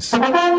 Thank.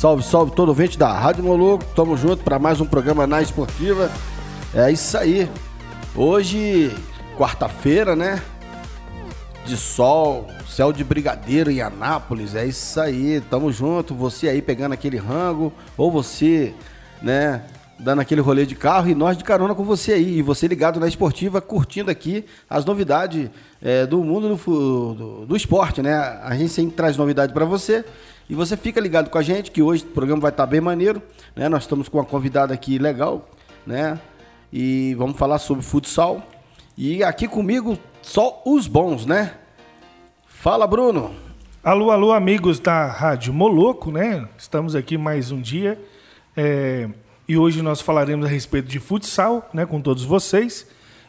Salve, salve todo ouvinte da Rádio Moloco. Tamo junto para mais um programa na Esportiva. É isso aí. Hoje, quarta-feira, né? De sol, céu de brigadeiro em Anápolis. É isso aí. Tamo junto. Você aí pegando aquele rango, ou você, né, dando aquele rolê de carro e nós de carona com você aí. E você ligado na esportiva, curtindo aqui as novidades é, do mundo do, do, do, esporte, né? A gente sempre traz novidade para você. E você fica ligado com a gente, que hoje o programa vai estar tá bem maneiro. Né? Nós estamos com uma convidada aqui legal, né? E vamos falar sobre futsal. E aqui comigo, só os bons, né? Fala, Bruno. Alô, alô, amigos da Rádio Moloco, né? Estamos aqui mais um dia. É... E hoje nós falaremos a respeito de futsal, né, com todos vocês.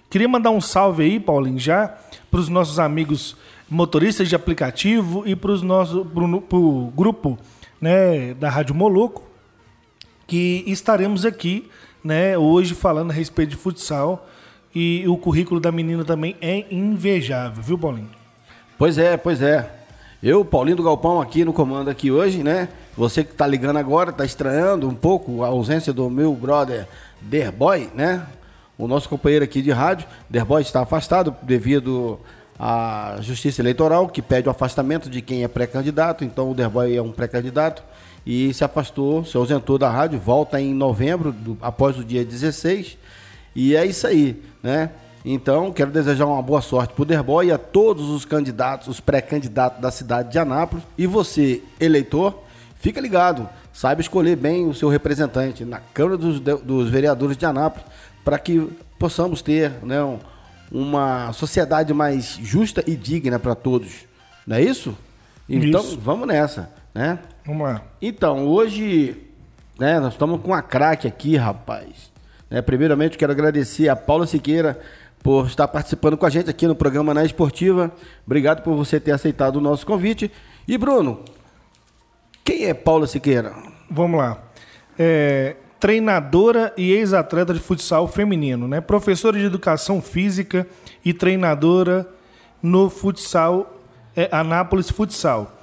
Queria mandar um salve aí, Paulinho, já para os nossos amigos motoristas de aplicativo e para o grupo, né, da Rádio Moloco, que estaremos aqui, né, hoje falando a respeito de futsal e o currículo da menina também é invejável, viu, Paulinho? Pois é, pois é. Eu, Paulinho do Galpão, aqui no comando aqui hoje, né? Você que está ligando agora, está estranhando um pouco a ausência do meu brother Derboy, né? O nosso companheiro aqui de rádio, Derboy está afastado devido à Justiça Eleitoral, que pede o afastamento de quem é pré-candidato. Então o Derboy é um pré-candidato e se afastou, se ausentou da rádio, volta em novembro, do, após o dia 16. E é isso aí, né? Então, quero desejar uma boa sorte para o Derboy e a todos os candidatos, os pré-candidatos da cidade de Anápolis. E você, eleitor, fica ligado, saiba escolher bem o seu representante na Câmara dos, dos Vereadores de Anápolis para que possamos ter né, uma sociedade mais justa e digna para todos. Não é isso? Então, isso. vamos nessa, né? Vamos lá. Então, hoje, né, nós estamos com a craque aqui, rapaz. Né, primeiramente, quero agradecer a Paula Siqueira por estar participando com a gente aqui no programa Na Esportiva. Obrigado por você ter aceitado o nosso convite. E Bruno, quem é Paula Siqueira? Vamos lá. É, treinadora e ex-atleta de futsal feminino, né? Professora de educação física e treinadora no futsal é, Anápolis Futsal.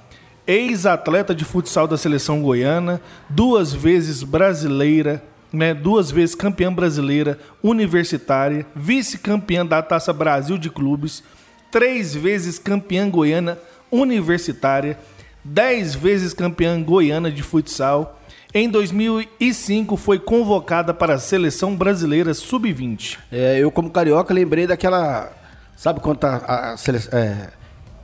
Ex-atleta de futsal da seleção goiana, duas vezes brasileira, né, duas vezes campeã brasileira universitária, vice-campeã da Taça Brasil de Clubes, três vezes campeã goiana universitária, dez vezes campeã goiana de futsal. Em 2005 foi convocada para a seleção brasileira sub-20. É, eu como carioca lembrei daquela, sabe quando tá a, a é,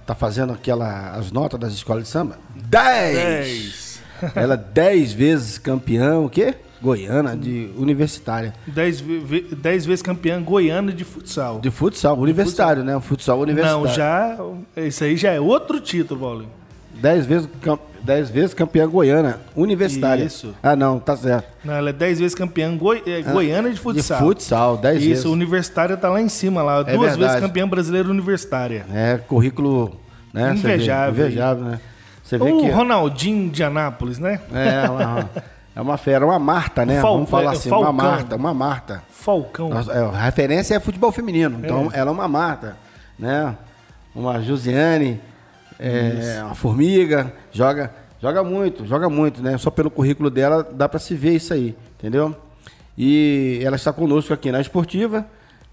tá fazendo aquela as notas das escolas de samba? Dez. dez. Ela dez vezes campeã, o quê? Goiana, de universitária. Dez, dez vezes campeã goiana de futsal. De futsal, universitário, de futsal. né? Futsal universitário. Não, já. Isso aí já é outro título, Paulinho. Dez vezes, dez vezes campeã goiana, universitária. Isso. Ah, não, tá certo. Não, ela é dez vezes campeã goi, é, ah, goiana de futsal. De futsal, dez Isso, vezes. Isso, universitária tá lá em cima, lá. É duas verdade. vezes campeã brasileira universitária. É, currículo. Né, invejável. invejável, né? Você vê o que... Ronaldinho de Anápolis, né? É, uma, é uma fera, uma Marta, né? Fal... Vamos falar é, assim, Falcão. uma Marta, uma Marta. Falcão. É, a referência é futebol feminino, então é. ela é uma Marta, né? Uma Josiane, é, uma Formiga, joga, joga muito, joga muito, né? Só pelo currículo dela dá para se ver isso aí, entendeu? E ela está conosco aqui na Esportiva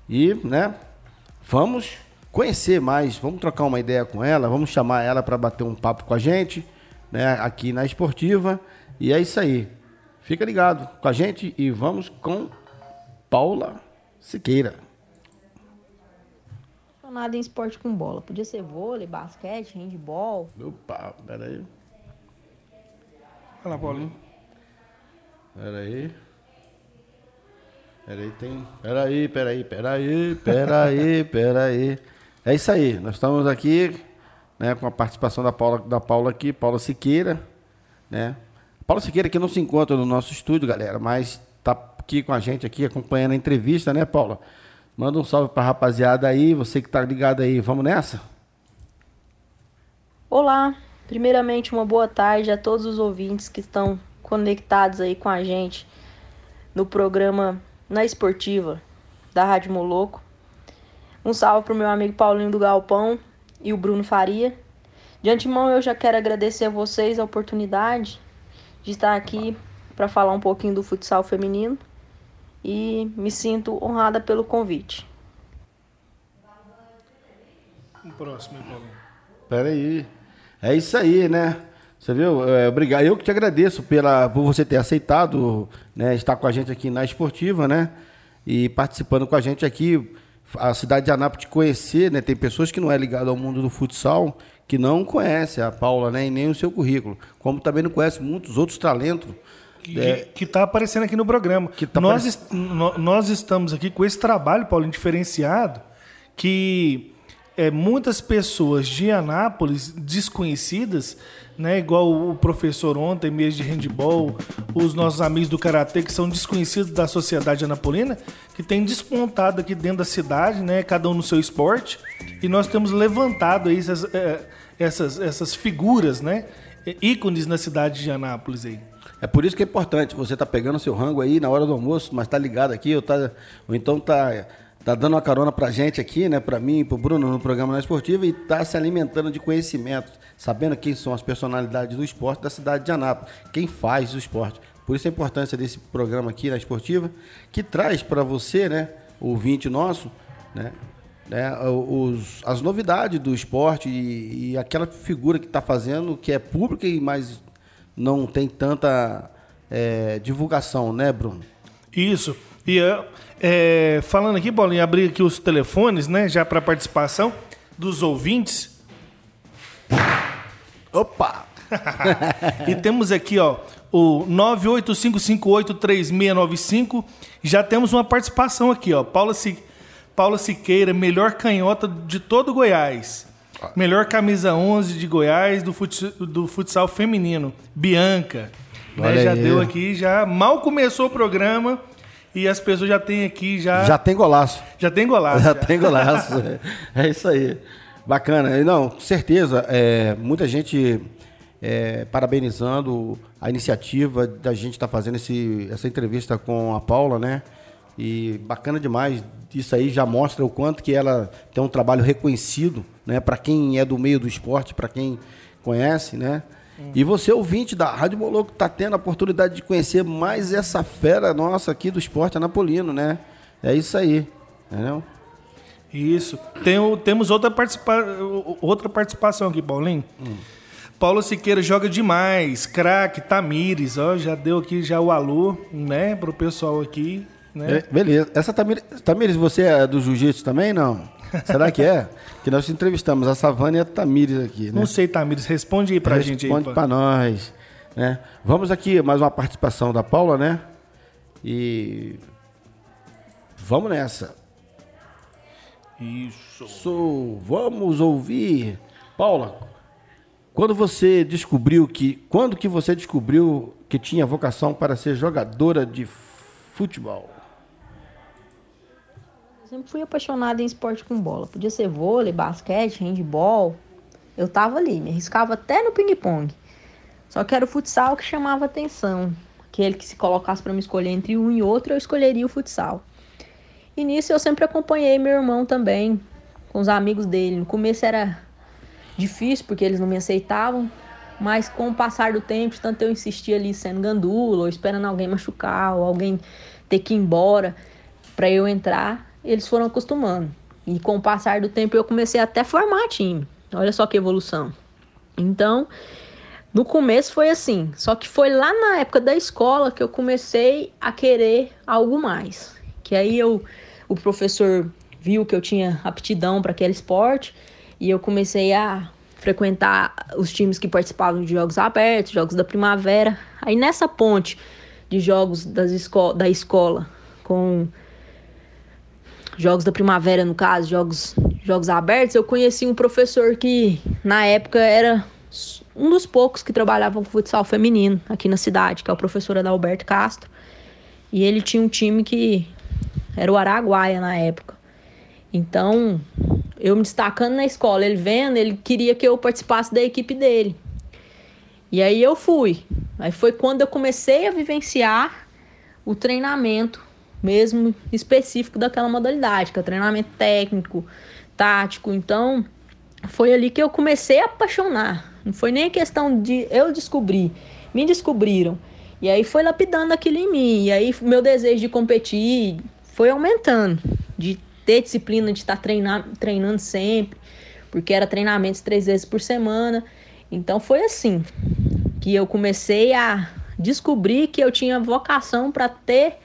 E, né, vamos conhecer mais, vamos trocar uma ideia com ela, vamos chamar ela para bater um papo com a gente, né, aqui na Esportiva. E é isso aí. Fica ligado com a gente e vamos com Paula Siqueira. Nada em esporte com bola. Podia ser vôlei, basquete, handball. Opa, peraí. Olha lá, Paulinho. Peraí. Peraí, tem. Peraí, peraí, peraí, peraí, peraí. É isso aí. Nós estamos aqui, né, com a participação da Paula, da Paula aqui, Paula Siqueira, né? Paula Siqueira que não se encontra no nosso estúdio, galera, mas tá aqui com a gente aqui acompanhando a entrevista, né, Paula? Manda um salve pra rapaziada aí, você que tá ligado aí. Vamos nessa? Olá, primeiramente uma boa tarde a todos os ouvintes que estão conectados aí com a gente no programa Na Esportiva da Rádio Moloco. Um salve pro meu amigo Paulinho do Galpão e o Bruno Faria. De antemão eu já quero agradecer a vocês a oportunidade de estar aqui para falar um pouquinho do futsal feminino e me sinto honrada pelo convite. O próximo, hein, Paulinho. Peraí. É isso aí, né? Você viu? É, obrigado. Eu que te agradeço pela, por você ter aceitado né, estar com a gente aqui na Esportiva, né? E participando com a gente aqui. A cidade de Anápolis te conhecer, né? Tem pessoas que não é ligado ao mundo do futsal que não conhece a Paula, né? E nem o seu currículo. Como também não conhece muitos outros talentos. Que, É. que tá aparecendo aqui no programa. Tá nós, est- nós estamos aqui com esse trabalho, Paulinho, diferenciado, que é, muitas pessoas de Anápolis desconhecidas, né, igual o professor ontem, mês de handball, os nossos amigos do Karatê, que são desconhecidos da sociedade anapolina, que tem despontado aqui dentro da cidade, né, cada um no seu esporte, e nós temos levantado aí essas, é, essas, essas figuras, né, ícones na cidade de Anápolis aí. É por isso que é importante. Você tá pegando seu rango aí na hora do almoço, mas tá ligado aqui, ou, tá, ou então tá, tá dando uma carona pra gente aqui, né? Pra mim, pro Bruno no programa na Esportiva e tá se alimentando de conhecimento, sabendo quem são as personalidades do esporte da cidade de Anápolis, quem faz o esporte. Por isso a importância desse programa aqui na Esportiva, que traz para você, né, ouvinte nosso, né, né, os, as novidades do esporte e, e aquela figura que está fazendo, que é pública e mais não tem tanta é, divulgação, né, Bruno? Isso. E é, é, falando aqui, Paulinho, abrir aqui os telefones, né, já para participação dos ouvintes. Opa! E temos aqui, ó, o 985583695. Já temos uma participação aqui, ó. Paula, Si, Paula Siqueira, melhor canhota de todo Goiás. Melhor camisa 11 de Goiás do, fut, do futsal feminino. Bianca. Né, já aí. deu aqui, já mal começou o programa e as pessoas já têm aqui, já, Já tem golaço. já tem golaço. Já já. tem golaço. é isso aí. Bacana. Não, com certeza, é, muita gente é, parabenizando a iniciativa da gente estar fazendo esse, essa entrevista com a Paula, né? E bacana demais. Isso aí já mostra o quanto que ela tem um trabalho reconhecido, né? Para quem é do meio do esporte, para quem conhece, né? E você, ouvinte da Rádio Moloco, está tendo a oportunidade de conhecer mais essa fera nossa aqui do esporte anapolino, né? É isso aí, entendeu? Isso. Tem o- temos outra, participa outra participação aqui, Paulinho. Paulo Siqueira joga demais. Craque, Tamires, ó, já deu aqui já o alô, né, pro pessoal aqui, né? É, beleza. Essa Tamires, Tamires, você é do jiu-jitsu também, não? Será que é? que nós entrevistamos a Savana e a Tamires aqui, né? Não sei, Tamires, responde aí pra gente aí. Responde pra nós, né? Vamos aqui, mais uma participação da Paula, né? E... Vamos nessa. Isso. So, vamos ouvir. Paula, quando você descobriu que... Quando que você descobriu que tinha vocação para ser jogadora de futebol? Sempre fui apaixonada em esporte com bola. Podia ser vôlei, basquete, handball. Eu tava ali, me arriscava até no ping-pong. Só que era o futsal que chamava atenção. Aquele que se colocasse para me escolher entre um e outro, eu escolheria o futsal. E nisso eu sempre acompanhei meu irmão também, com os amigos dele. No começo era difícil, porque eles não me aceitavam. Mas com o passar do tempo, tanto eu insistia ali sendo gandula, ou esperando alguém machucar, ou alguém ter que ir embora para eu entrar, eles foram acostumando. E com o passar do tempo eu comecei até a formar time. Olha só que evolução. Então, no começo foi assim, só que foi lá na época da escola que eu comecei a querer algo mais. Que aí eu o professor viu que eu tinha aptidão para aquele esporte e eu comecei a frequentar os times que participavam de jogos abertos, jogos da primavera. Aí nessa ponte de jogos das esco da escola com jogos da primavera, no caso, jogos, jogos abertos, eu conheci um professor que na época era um dos poucos que trabalhava com futsal feminino aqui na cidade, que é o professor Adalberto Castro. E ele tinha um time que era o Araguaia na época. Então, eu me destacando na escola, ele vendo, ele queria que eu participasse da equipe dele. E aí eu fui. Aí foi quando eu comecei a vivenciar o treinamento mesmo específico daquela modalidade, que é o treinamento técnico, tático. Então, foi ali que eu comecei a apaixonar. Não foi nem questão de eu descobrir, me descobriram. E aí foi lapidando aquilo em mim. E aí meu desejo de competir foi aumentando, de ter disciplina, de estar treinando, treinando sempre, porque era treinamentos três vezes por semana. Então foi assim que eu comecei a descobrir que eu tinha vocação para ter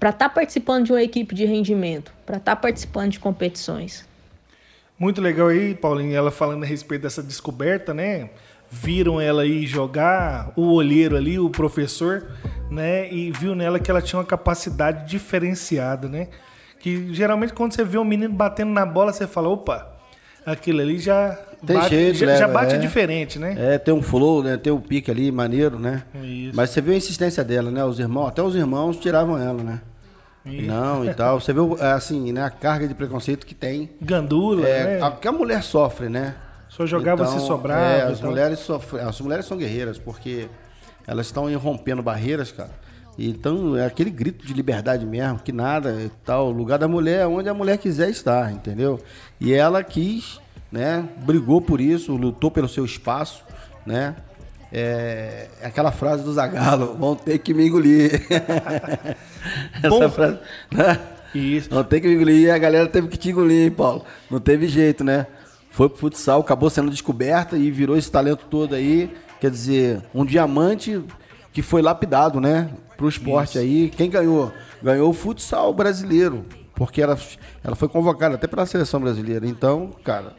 para estar tá participando de uma equipe de rendimento, para estar tá participando de competições. Muito legal aí, Paulinho, ela falando a respeito dessa descoberta, né? Viram ela aí jogar, o olheiro ali, o professor, né? E viu nela que ela tinha uma capacidade diferenciada, né? Que geralmente quando você vê um menino batendo na bola, você fala, opa, aquilo ali já tem bate, jeito, já, né? já bate é. diferente, né? É, tem um flow, né? Tem um pique ali, maneiro, né? Isso. Mas você viu a insistência dela, né? Os irmãos, até os irmãos tiravam ela, né? Isso. Não, e tal. Você vê, assim, né, a carga de preconceito que tem. Gandula, É, né? a, que a mulher sofre, né? Só jogava Então, se sobrava. É, e as mulheres sofrem. As mulheres são guerreiras, porque elas estão rompendo barreiras, cara. Então, é aquele grito de liberdade mesmo, que nada e tal. O lugar da mulher é onde a mulher quiser estar, entendeu? E ela quis, né? Brigou por isso, lutou pelo seu espaço, né? É aquela frase do Zagalo, vão ter que me engolir. Essa Bom- frase, né? Isso. Não tem que me engolir. E a galera teve que te engolir, hein, Paulo? Não teve jeito, né? Foi pro futsal, acabou sendo descoberta e virou esse talento todo aí. Quer dizer, um diamante que foi lapidado, né? Pro esporte aí. Quem ganhou? Ganhou o futsal brasileiro. Porque ela, ela foi convocada até pela seleção brasileira. Então, cara,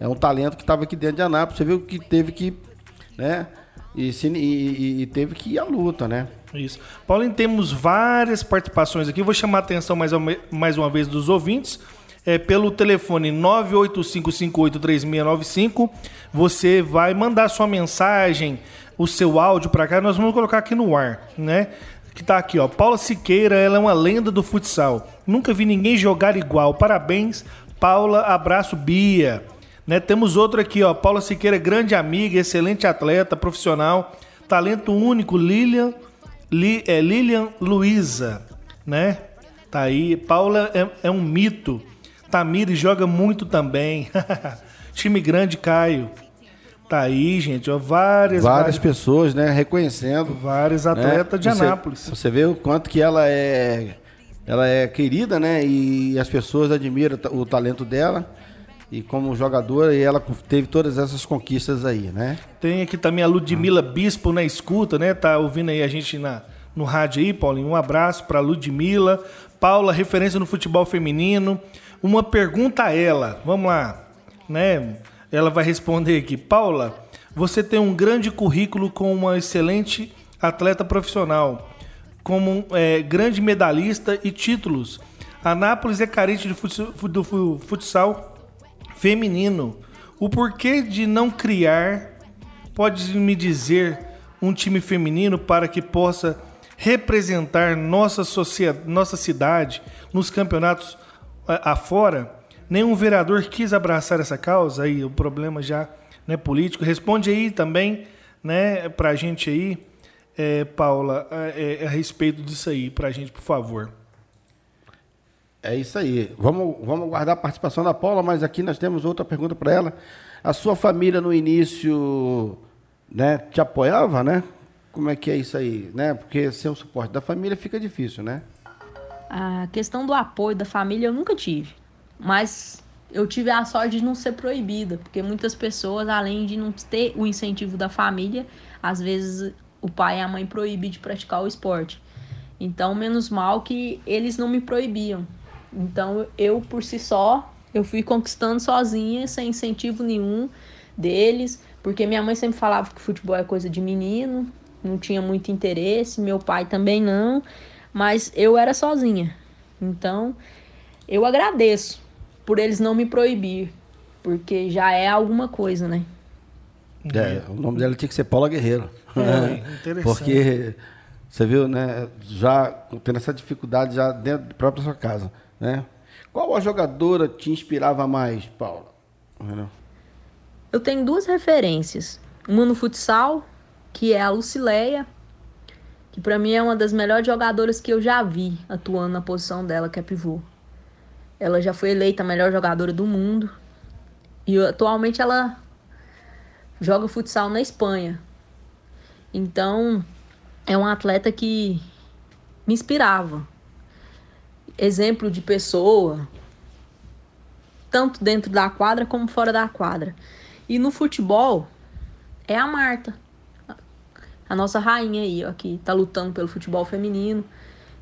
é um talento que estava aqui dentro de Anápolis. Você viu que teve que, né? E, e- e- teve que ir à luta, né? Isso. Paulinho, temos várias participações aqui. Vou chamar a atenção mais uma, mais uma vez dos ouvintes. É, pelo telefone 985583695, você vai mandar sua mensagem, o seu áudio para cá. Nós vamos colocar aqui no ar, né? Que tá aqui, ó. Paula Siqueira, ela é uma lenda do futsal. Nunca vi ninguém jogar igual. Parabéns, Paula. Abraço, Bia. Né? Temos outro aqui, ó. Paula Siqueira, grande amiga, excelente atleta, profissional, talento único, Lilian, Li, é, Lilian Luiza, né? Tá aí. Paula é, é um mito. Tamires joga muito também. Time grande, Caio. Tá aí, gente, ó. Várias, Várias várias, pessoas, né? Reconhecendo. vários né? atletas de Você- Anápolis. Você vê o quanto que ela é, ela é querida, né? E as pessoas admiram o talento dela. E como jogadora, e ela teve todas essas conquistas aí, né? Tem aqui também a Ludmila Bispo na escuta, né? Tá ouvindo aí a gente na, no rádio aí, Paulinho. Um abraço pra Ludmila. Paula, referência no futebol feminino. Uma pergunta a ela. Vamos lá, né? Ela vai responder aqui. Paula, você tem um grande currículo com uma excelente atleta profissional, como é, grande medalhista e títulos. Anápolis é carente de futsal feminino. O porquê de não criar, pode me dizer, um time feminino para que possa representar nossa, sociedade, nossa cidade nos campeonatos eh, afora? Nenhum vereador quis abraçar essa causa, aí o problema já né, político. Responde aí também né, para a gente aí, eh, Paula, eh, eh, a respeito disso aí, para a gente, por favor. É isso aí. Vamos, vamos guardar a participação da Paula, mas aqui nós temos outra pergunta para ela. A sua família no início, né, te apoiava, né? Como é que é isso aí, né? Porque sem o suporte da família fica difícil, né? A questão do apoio da família eu nunca tive. Mas eu tive a sorte de não ser proibida, porque muitas pessoas, além de não ter o incentivo da família, às vezes o pai e a mãe proíbem de praticar o esporte. Então, menos mal que eles não me proibiam. Então, eu por si só, eu fui conquistando sozinha, sem incentivo nenhum deles, porque minha mãe sempre falava que futebol é coisa de menino, não tinha muito interesse, meu pai também não, mas eu era sozinha. Então, eu agradeço por eles não me proibir, porque já é alguma coisa, né? É, o nome dela tinha que ser Paula Guerreiro. É, interessante. Porque você viu, né? Já tendo essa dificuldade já dentro da própria sua casa, né? Qual a jogadora te inspirava mais, Paula? Eu tenho duas referências. Uma no futsal, que é a Lucileia, que pra mim é uma das melhores jogadoras que eu já vi atuando na posição dela, que é pivô. Ela já foi eleita a melhor jogadora do mundo. E atualmente ela joga futsal na Espanha. Então, é um atleta que me inspirava. Exemplo de pessoa, tanto dentro da quadra como fora da quadra. E no futebol, é a Marta, a nossa rainha aí, ó, que tá lutando pelo futebol feminino,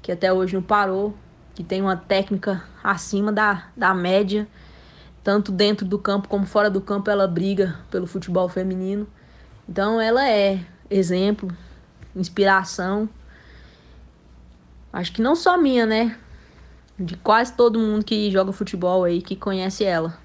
que até hoje não parou, que tem uma técnica acima da, da média, tanto dentro do campo como fora do campo ela briga pelo futebol feminino. Então ela é exemplo, inspiração. Acho que não só minha, né? De quase todo mundo que joga futebol aí, que conhece ela.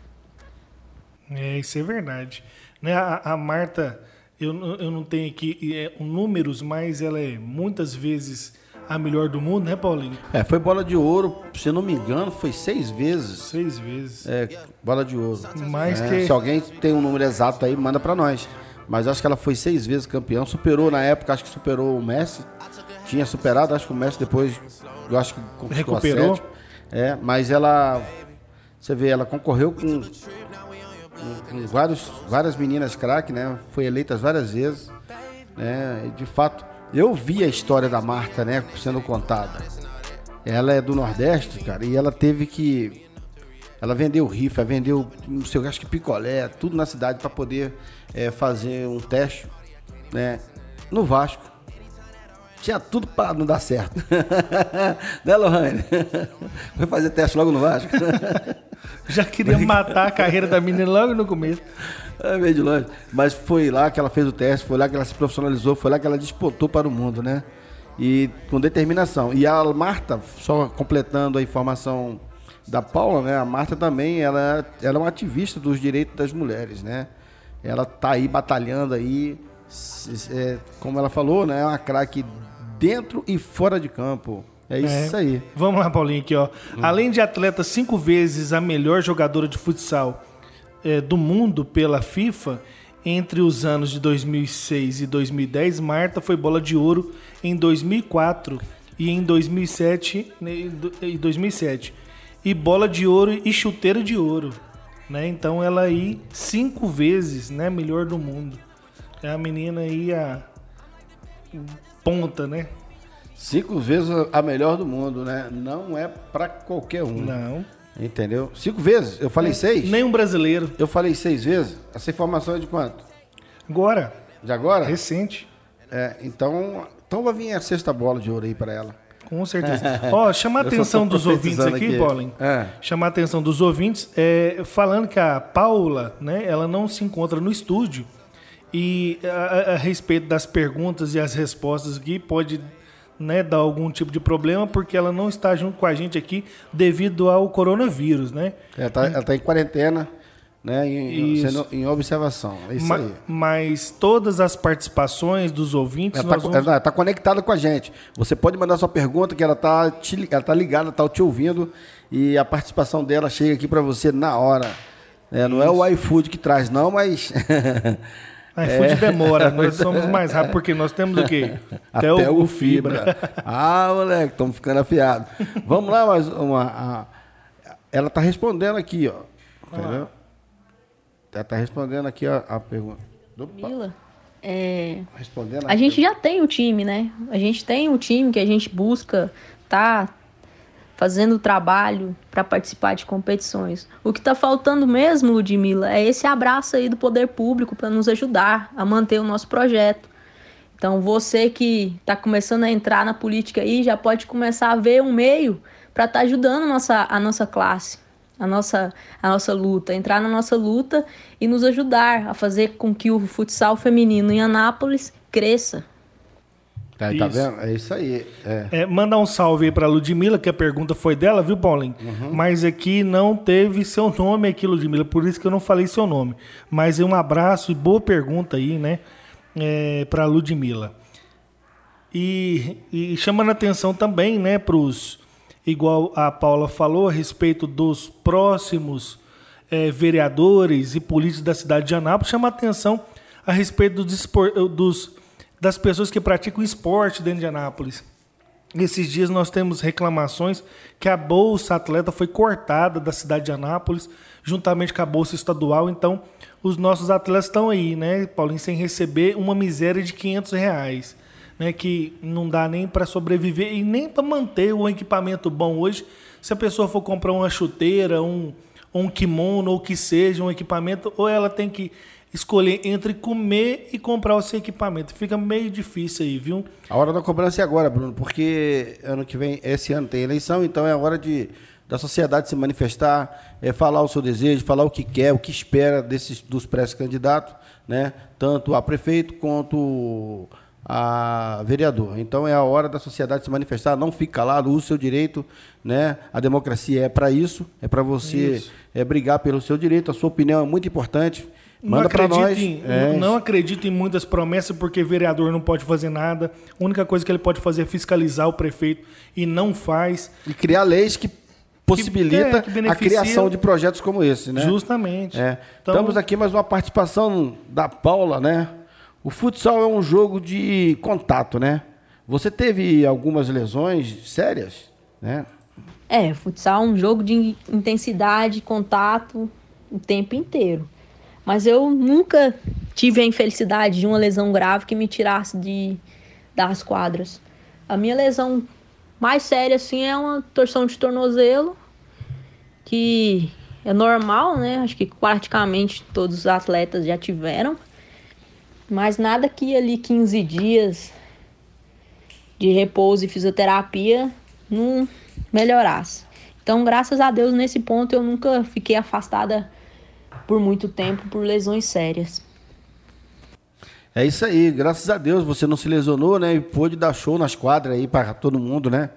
É, isso é verdade. Né, a, a Marta, eu, não- eu não tenho aqui é, números, mas ela é muitas vezes a melhor do mundo, né, Paulinho? É, foi bola de ouro, se eu não me engano, foi seis vezes. Seis vezes. É, bola de ouro. Mais É, que- Se alguém tem um número exato aí, manda pra nós. Mas acho que ela foi seis vezes campeão. Superou na época, acho que superou o Messi. Tinha superado, acho que o Messi depois, eu acho que Recuperou. sétima. É, mas ela, você vê, ela concorreu com, com- com vários, várias meninas craque, né? Foi eleita várias vezes, né? E de fato, eu vi a história da Marta, né, sendo contada. Ela é do Nordeste, cara, e ela teve que ela vendeu rifa, vendeu, não sei, acho que picolé, tudo na cidade para poder é, fazer um teste, né? No Vasco. Tinha tudo para não dar certo. né, Lohane? Foi fazer teste logo no Vasco. Já queria matar a carreira da menina logo no começo. É meio de longe. Mas foi lá que ela fez o teste, foi lá que ela se profissionalizou, foi lá que ela disputou para o mundo, né? E com determinação. E a Marta, só completando a informação da Paula, né? A Marta também, ela, ela é uma ativista dos direitos das mulheres, né? Ela tá aí batalhando aí, é, como ela falou, né? É uma craque dentro e fora de campo. É isso É. aí. Vamos lá, Paulinho, aqui, ó. Além de atleta cinco vezes a melhor jogadora de futsal eh, do mundo pela FIFA, entre os anos de 2006 e 2010, Marta foi bola de ouro em 2004 e em 2007 né, e do- e 2007 e bola de ouro e chuteira de ouro, né? Então ela aí cinco vezes, né, melhor do mundo. É a menina aí a ponta, né? Cinco vezes a melhor do mundo, né? Não é para qualquer um. Não. Entendeu? Cinco vezes? Eu falei seis? Nem um brasileiro. Eu falei seis vezes? Essa informação é de quanto? Agora, De agora? recente. É, então, então vai vir a sexta bola de ouro aí para ela. Com certeza. Ó, chamar a atenção dos ouvintes aqui, aqui. Paulinho. É. Chamar a atenção dos ouvintes, é, falando que a Paula, né, ela não se encontra no estúdio. E a, a- respeito das perguntas e as respostas aqui, pode né, dar algum tipo de problema, porque ela não está junto com a gente aqui devido ao coronavírus, né? Ela tá, ela tá em quarentena, né? Em, sendo em observação. É isso Ma- aí. mas todas as participações dos ouvintes, Ela nós tá, vamos... tá conectada com a gente. Você pode mandar sua pergunta, que ela tá, ela tá ligada, tá te ouvindo. E a participação dela chega aqui para você na hora. É, não é o iFood que traz, não, mas. iFood É. demora, nós somos mais rápidos, porque nós temos o quê? Até, o, fibra. ah, moleque, estamos ficando afiados. Vamos lá, mais uma. a- ela tá respondendo aqui, ó. Entendeu? Ela tá respondendo aqui ó, a pergunta. Opa, Mila, é, respondendo a gente já tem o time, né? A gente tem o time que a gente busca tá fazendo trabalho para participar de competições. O que está faltando mesmo, Ludmilla, é esse abraço aí do poder público para nos ajudar a manter o nosso projeto. Então, você que está começando a entrar na política aí, já pode começar a ver um meio para estar tá ajudando a nossa, a nossa classe, a nossa, a nossa luta, entrar na nossa luta e nos ajudar a fazer com que o futsal feminino em Anápolis cresça. Tá, tá vendo? É isso aí. É. É, mandar um salve aí pra Ludmilla, que a pergunta foi dela, viu, Paulinho? Uhum. Mas aqui não teve seu nome aqui, Ludmilla, por isso que eu não falei seu nome. Mas é um abraço e boa pergunta aí, né, é, pra Ludmilla. E, e chamando atenção também, né, pros, igual a Paula falou, a respeito dos próximos é, vereadores e políticos da cidade de Anápolis, chama atenção a respeito dos, dos das pessoas que praticam esporte dentro de Anápolis. Esses dias nós temos reclamações que a bolsa atleta foi cortada da cidade de Anápolis, juntamente com a bolsa estadual. Então, os nossos atletas estão aí, né, Paulinho, sem receber uma miséria de 500 reais, né, que não dá nem para sobreviver e nem para manter o equipamento bom hoje. Se a pessoa for comprar uma chuteira, um, um kimono ou que seja um equipamento, ou ela tem que escolher entre comer e comprar o seu equipamento. Fica meio difícil aí, viu? A hora da cobrança é agora, Bruno, porque ano que vem, esse ano tem eleição, então é a hora de da sociedade se manifestar, é falar o seu desejo, falar o que quer, o que espera desses dos pré-candidatos, né? Tanto a prefeito quanto a vereador. Então é a hora da sociedade se manifestar, não fique calado, use o seu direito, né? A democracia é para isso, é para você é, brigar pelo seu direito, a sua opinião é muito importante. Manda para nós. Em, é. Não acredito em muitas promessas porque vereador não pode fazer nada. A única coisa que ele pode fazer é fiscalizar o prefeito e não faz. E criar leis que possibilita que, é, que a criação de projetos como esse, né? Justamente. É. Então, Estamos aqui mais uma participação da Paula, né? O futsal é um jogo de contato, né? Você teve algumas lesões sérias, né? É, futsal é um jogo de intensidade, contato o tempo inteiro. Mas eu nunca tive a infelicidade de uma lesão grave que me tirasse de, das quadras. A minha lesão mais séria, assim, é uma torção de tornozelo, que é normal, né? Acho que praticamente todos os atletas já tiveram. Mas nada que ali 15 dias de repouso e fisioterapia não melhorasse. Então, graças a Deus, nesse ponto eu nunca fiquei afastada por muito tempo por lesões sérias. É isso aí, graças a Deus você não se lesionou, né? E pôde dar show nas quadras aí para todo mundo, né?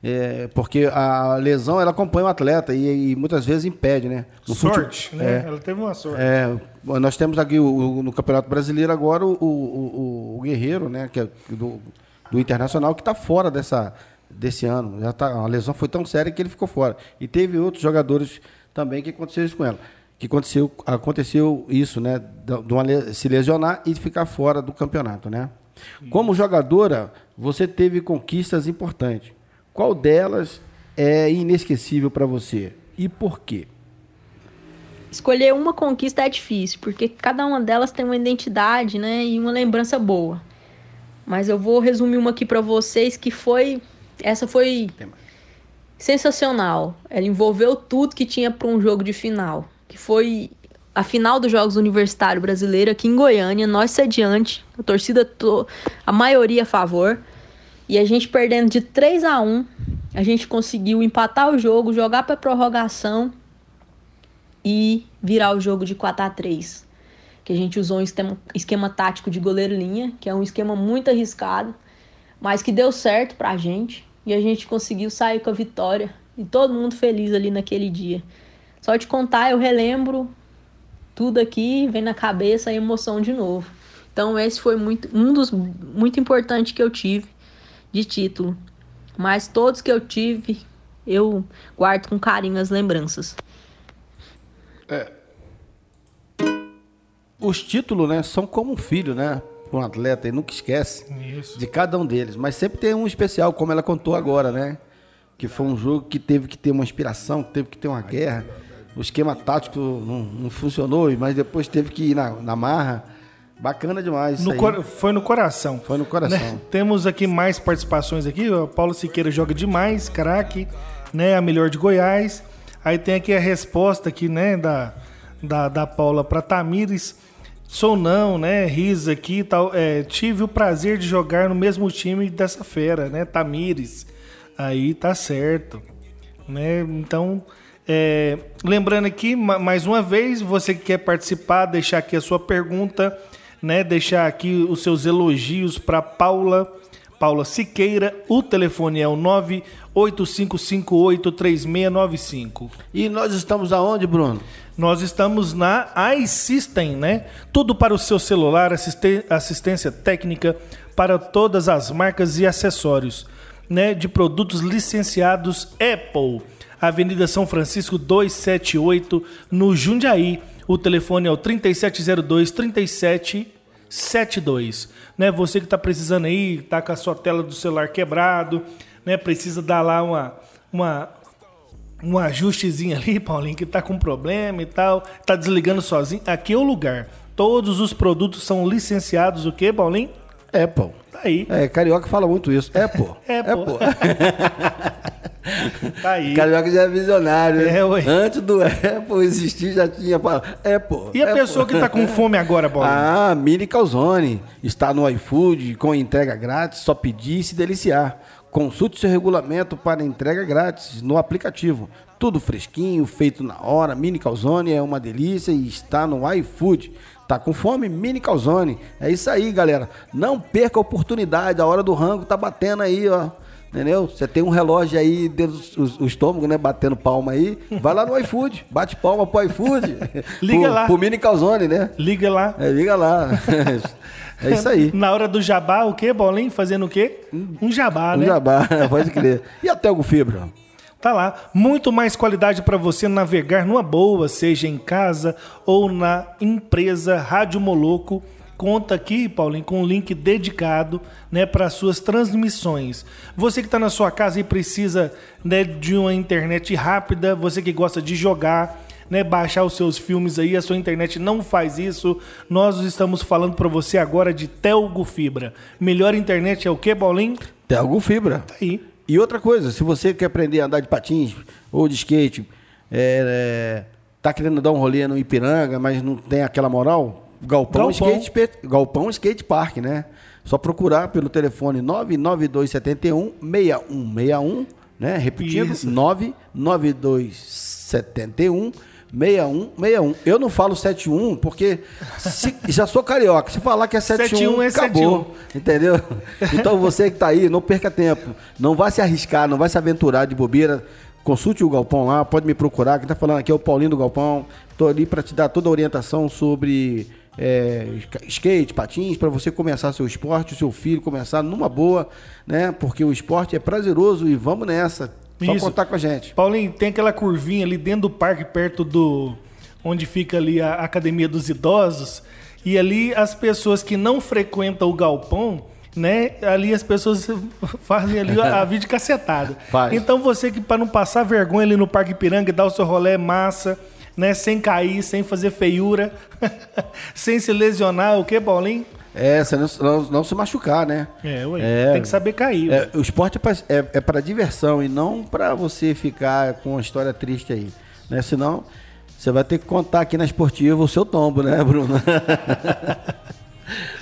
É, porque a lesão ela acompanha o atleta e, e muitas vezes impede, né? No sorte, futebol, né? É, ela teve uma sorte. É, nós temos aqui o, o, no Campeonato Brasileiro agora o, o, o Guerreiro, né? Que é do, do Internacional, que está fora dessa, desse ano. Já tá, a lesão foi tão séria que ele ficou fora. E teve outros jogadores também que aconteceu isso com ela que aconteceu, aconteceu isso, né? De uma, se lesionar e ficar fora do campeonato, né? Como jogadora, você teve conquistas importantes. Qual delas é inesquecível para você e por quê? Escolher uma conquista é difícil, porque cada uma delas tem uma identidade, né, e uma lembrança boa. Mas eu vou resumir uma aqui para vocês que foi essa foi sensacional. Ela envolveu tudo que tinha para um jogo de final que foi a final dos Jogos Universitário Brasileiro aqui em Goiânia, nós sediante, a torcida, to a maioria a favor, e a gente perdendo de 3 a 1 a gente conseguiu empatar o jogo, jogar para prorrogação e virar o jogo de 4 a 3 que a gente usou um esquema, esquema tático de goleiro-linha, que é um esquema muito arriscado, mas que deu certo para a gente, e a gente conseguiu sair com a vitória, e todo mundo feliz ali naquele dia. Só de contar, eu relembro tudo aqui, vem na cabeça a emoção de novo. Então esse foi muito, um dos muito importante que eu tive de título. Mas todos que eu tive, eu guardo com carinho as lembranças. É. Os títulos, né, são como um filho, né? Um atleta, e nunca esquece Isso. de cada um deles. Mas sempre tem um especial, como ela contou agora, né? Que foi um jogo que teve que ter uma inspiração, que teve que ter uma guerra o esquema tático não, não, funcionou, mas depois teve que ir na, na marra. Bacana demais. No cor, foi no coração. Foi no coração. Né? Temos aqui mais participações aqui. O Paulo Siqueira joga demais, craque. né? A melhor de Goiás. Aí tem aqui a resposta aqui, né, da, da, da Paula para Tamires. Sou não, né? Risa aqui e tal. É, tive o prazer de jogar no mesmo time dessa fera, né? Tamires. Aí tá certo. Né? Então, é, lembrando aqui, mais uma vez, você que quer participar, deixar aqui a sua pergunta, né? Deixar aqui os seus elogios para Paula. Paula Siqueira, o telefone é o 985583695. E nós estamos aonde, Bruno? Nós estamos na iSystem, né? Tudo para o seu celular, assistência técnica para todas as marcas e acessórios, né? De produtos licenciados Apple. Avenida São Francisco 278, no Jundiaí. O telefone é o 3702 3772. Né? Você que está precisando aí, está com a sua tela do celular quebrado, né? Precisa dar lá uma, uma, um ajustezinho ali, Paulinho, que está com problema e tal, está desligando sozinho. Aqui é o lugar. Todos os produtos são licenciados, o que, Paulinho? Apple. Tá aí. É, carioca fala muito isso. Apple. Apple. tá aí. Carioca já é visionário. É, ué. Antes do Apple existir, já tinha falado Apple. E a pessoa que está com fome agora, Paulinho? Ah, Mini Calzone. Está no iFood com entrega grátis, só pedir e se deliciar. Consulte seu regulamento para entrega grátis no aplicativo. Tudo fresquinho, feito na hora. Mini Calzone é uma delícia e está no iFood. Tá com fome? Mini Calzone. É isso aí, galera. Não perca a oportunidade. A hora do rango tá batendo aí, ó. Entendeu? Você tem um relógio aí dentro do estômago, né? Batendo palma aí. Vai lá no iFood. Bate palma pro iFood. liga pro, lá. Pro Mini Calzone, né? Liga lá. É, liga lá. É isso aí. Na hora do jabá, o quê, Bolinho? Fazendo o quê? Um jabá, um né? Um jabá, pode crer. E a Telgo Fibra? Tá lá. Muito mais qualidade para você navegar numa boa, seja em casa ou na empresa Rádio Moloco. Conta aqui, Paulinho, com um link dedicado né, para suas transmissões. Você que está na sua casa e precisa né, de uma internet rápida, você que gosta de jogar, né, baixar os seus filmes aí, a sua internet não faz isso. Nós estamos falando para você agora de Telgo Fibra. Melhor internet é o que, Paulinho? Telgo Fibra. Tá aí. E outra coisa, se você quer aprender a andar de patins ou de skate, é, é, tá querendo dar um rolê no Ipiranga, mas não tem aquela moral, Galpão, Galpão. Skate, Galpão Skate Park, né? Só procurar pelo telefone 99271 6161, né? Repetindo, Isso. 99271 6161. Eu não falo 71 porque se- já sou carioca. Se falar que é 71, 71 é acabou. Entendeu? Então você que tá aí, não perca tempo. Não vai se arriscar, não vai se aventurar de bobeira. Consulte o Galpão lá, pode me procurar. Quem tá falando aqui é o Paulinho do Galpão. Tô ali para te dar toda a orientação sobre é, ska- skate, patins, para você começar seu esporte, o seu filho começar numa boa, né? Porque o esporte é prazeroso e vamos nessa. Só Isso. contar com a gente. Paulinho, tem aquela curvinha ali dentro do parque, perto do. onde fica ali a academia dos idosos. E ali as pessoas que não frequentam o galpão, né? Ali as pessoas fazem ali a, a vídeo cacetada. Faz. Então você que para não passar vergonha ali no Parque Piranga, dar o seu rolê massa, né? Sem cair, sem fazer feiura, sem se lesionar, o que, Paulinho? É, você não, não- não se machucar, né? É, ué. É. Tem que saber cair. É, o esporte é é, é pra diversão e não pra você ficar com uma história triste aí. Né? Senão, você vai ter que contar aqui na esportiva o seu tombo, né, Bruno?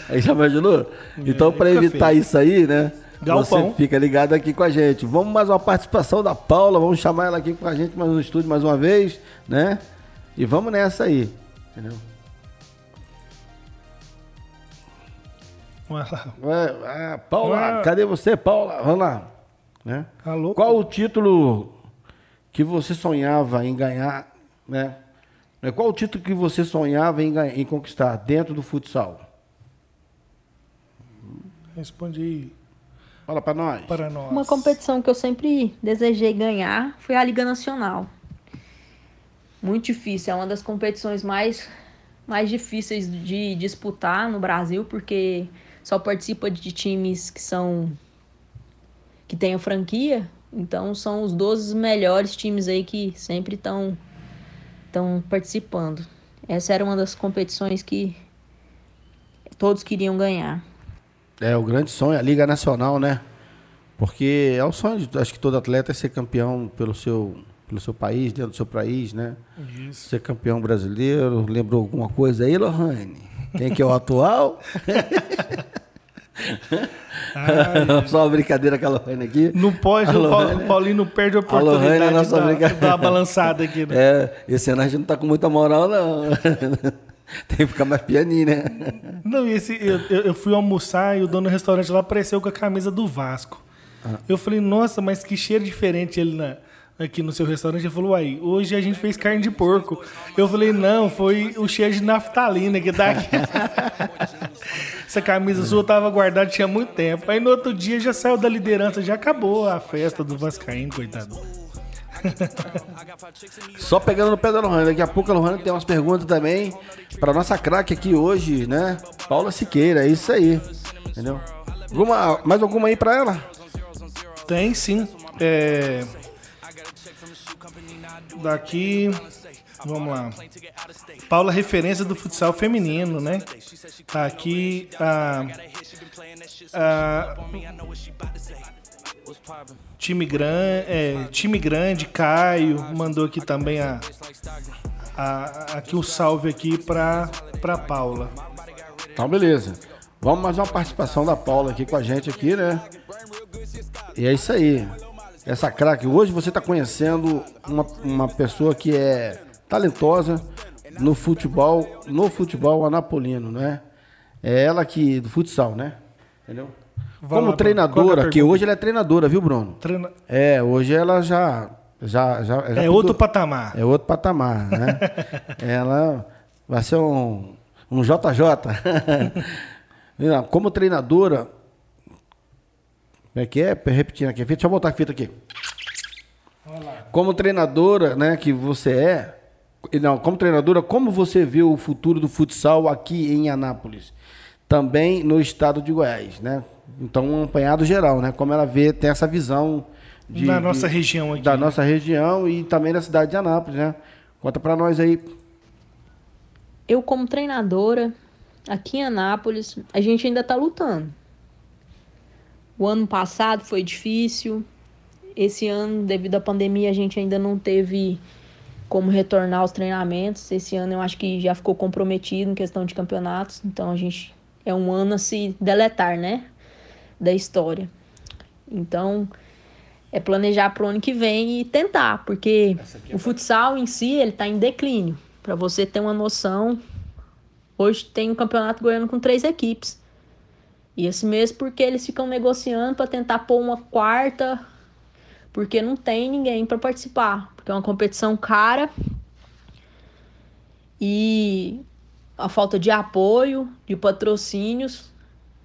aí já imaginou? Então, pra fica evitar feio. isso aí, né? Galpão. Você fica ligado aqui com a gente. Vamos mais uma participação da Paula. Vamos chamar ela aqui com a gente mais no estúdio mais uma vez, né? E vamos nessa aí. Entendeu? Vai lá. Ah, Paula, cadê você, Paula? Vamos lá. Né? Alô? Qual o título que você sonhava em ganhar, né? Né, Qual o título que você sonhava em, ganhar- em conquistar dentro do futsal? Responde aí Fala pra nós. para nós. Uma competição que eu sempre desejei ganhar foi a Liga Nacional. Muito difícil, é uma das competições mais, mais difíceis de disputar no Brasil, porque só participa de times que são que tenham franquia, então são os 12 melhores times aí que sempre estão estão participando. Essa era uma das competições que todos queriam ganhar. É o grande sonho, a Liga Nacional, né? Porque é o sonho, de, acho que todo atleta é ser campeão pelo seu, pelo seu país, dentro do seu país, né? Isso. Ser campeão brasileiro. Lembrou alguma coisa aí, Lohane? Quem que é o atual? Só uma brincadeira com a Lohane aqui. Não pode, A o, Paulinho não perde a é oportunidade nossa de dar, brinca- de dar uma balançada aqui. Né? É, esse ano a gente não tá com muita moral, não. Tem que ficar mais pianinho, né? Não, e esse, eu, eu eu fui almoçar e o dono do restaurante lá apareceu com a camisa do Vasco. Ah. Eu falei, nossa, mas que cheiro diferente ele na, aqui no seu restaurante. Ele falou, uai, hoje a gente fez carne de porco. Eu falei, não, foi o cheiro de naftalina que dá aqui. Essa camisa sua tava guardada tinha muito tempo. Aí no outro dia já saiu da liderança, já acabou a festa do Vascaíno, coitado. Só pegando no pé da Lohane. Daqui a pouco a Lohane tem umas perguntas também pra nossa craque aqui hoje, né? Paula Siqueira, é isso aí. Entendeu? Alguma, mais alguma aí pra ela? Tem sim. É... Daqui. Vamos lá. Paula, referência do futsal feminino, né? Tá aqui a. a time grande, é, time grande, Caio mandou aqui também a, a aqui o salve aqui para para Paula. Então, beleza. Vamos mais uma participação da Paula aqui com a gente aqui, né? E é isso aí. Essa craque, hoje você está conhecendo uma, uma pessoa que é talentosa no futebol, no futebol anapolino, né? É ela que do futsal, né? Entendeu? Vai Como lá, é treinadora, que pergunta? hoje ela é treinadora, viu, Bruno? Treina- É, hoje ela já já já, já É outro patamar. é outro patamar, né? Ela vai ser um, um JJ. Como treinadora. Como é que é? Repetindo aqui. Deixa eu voltar a fita aqui. Como treinadora, né, que você é. Não, como treinadora, como você vê o futuro do futsal aqui em Anápolis? Também no estado de Goiás, né? Então, um apanhado geral, né? Como ela vê, tem essa visão de, Na nossa de- região aqui. da nossa região e também da cidade de Anápolis, né? Conta pra nós aí. Eu, como treinadora, aqui em Anápolis, a gente ainda tá lutando. O ano passado foi difícil. Esse ano, devido à pandemia, a gente ainda não teve como retornar aos treinamentos. Esse ano eu acho que já ficou comprometido em questão de campeonatos. Então a gente é um ano a se deletar, né? Da história. Então é planejar pro ano que vem e tentar, porque o futsal em si ele tá em declínio. Para você ter uma noção, hoje tem um campeonato goiano com três equipes. E esse mês porque eles ficam negociando para tentar pôr uma quarta, porque não tem ninguém para participar, porque é uma competição cara. E a falta de apoio, de patrocínios,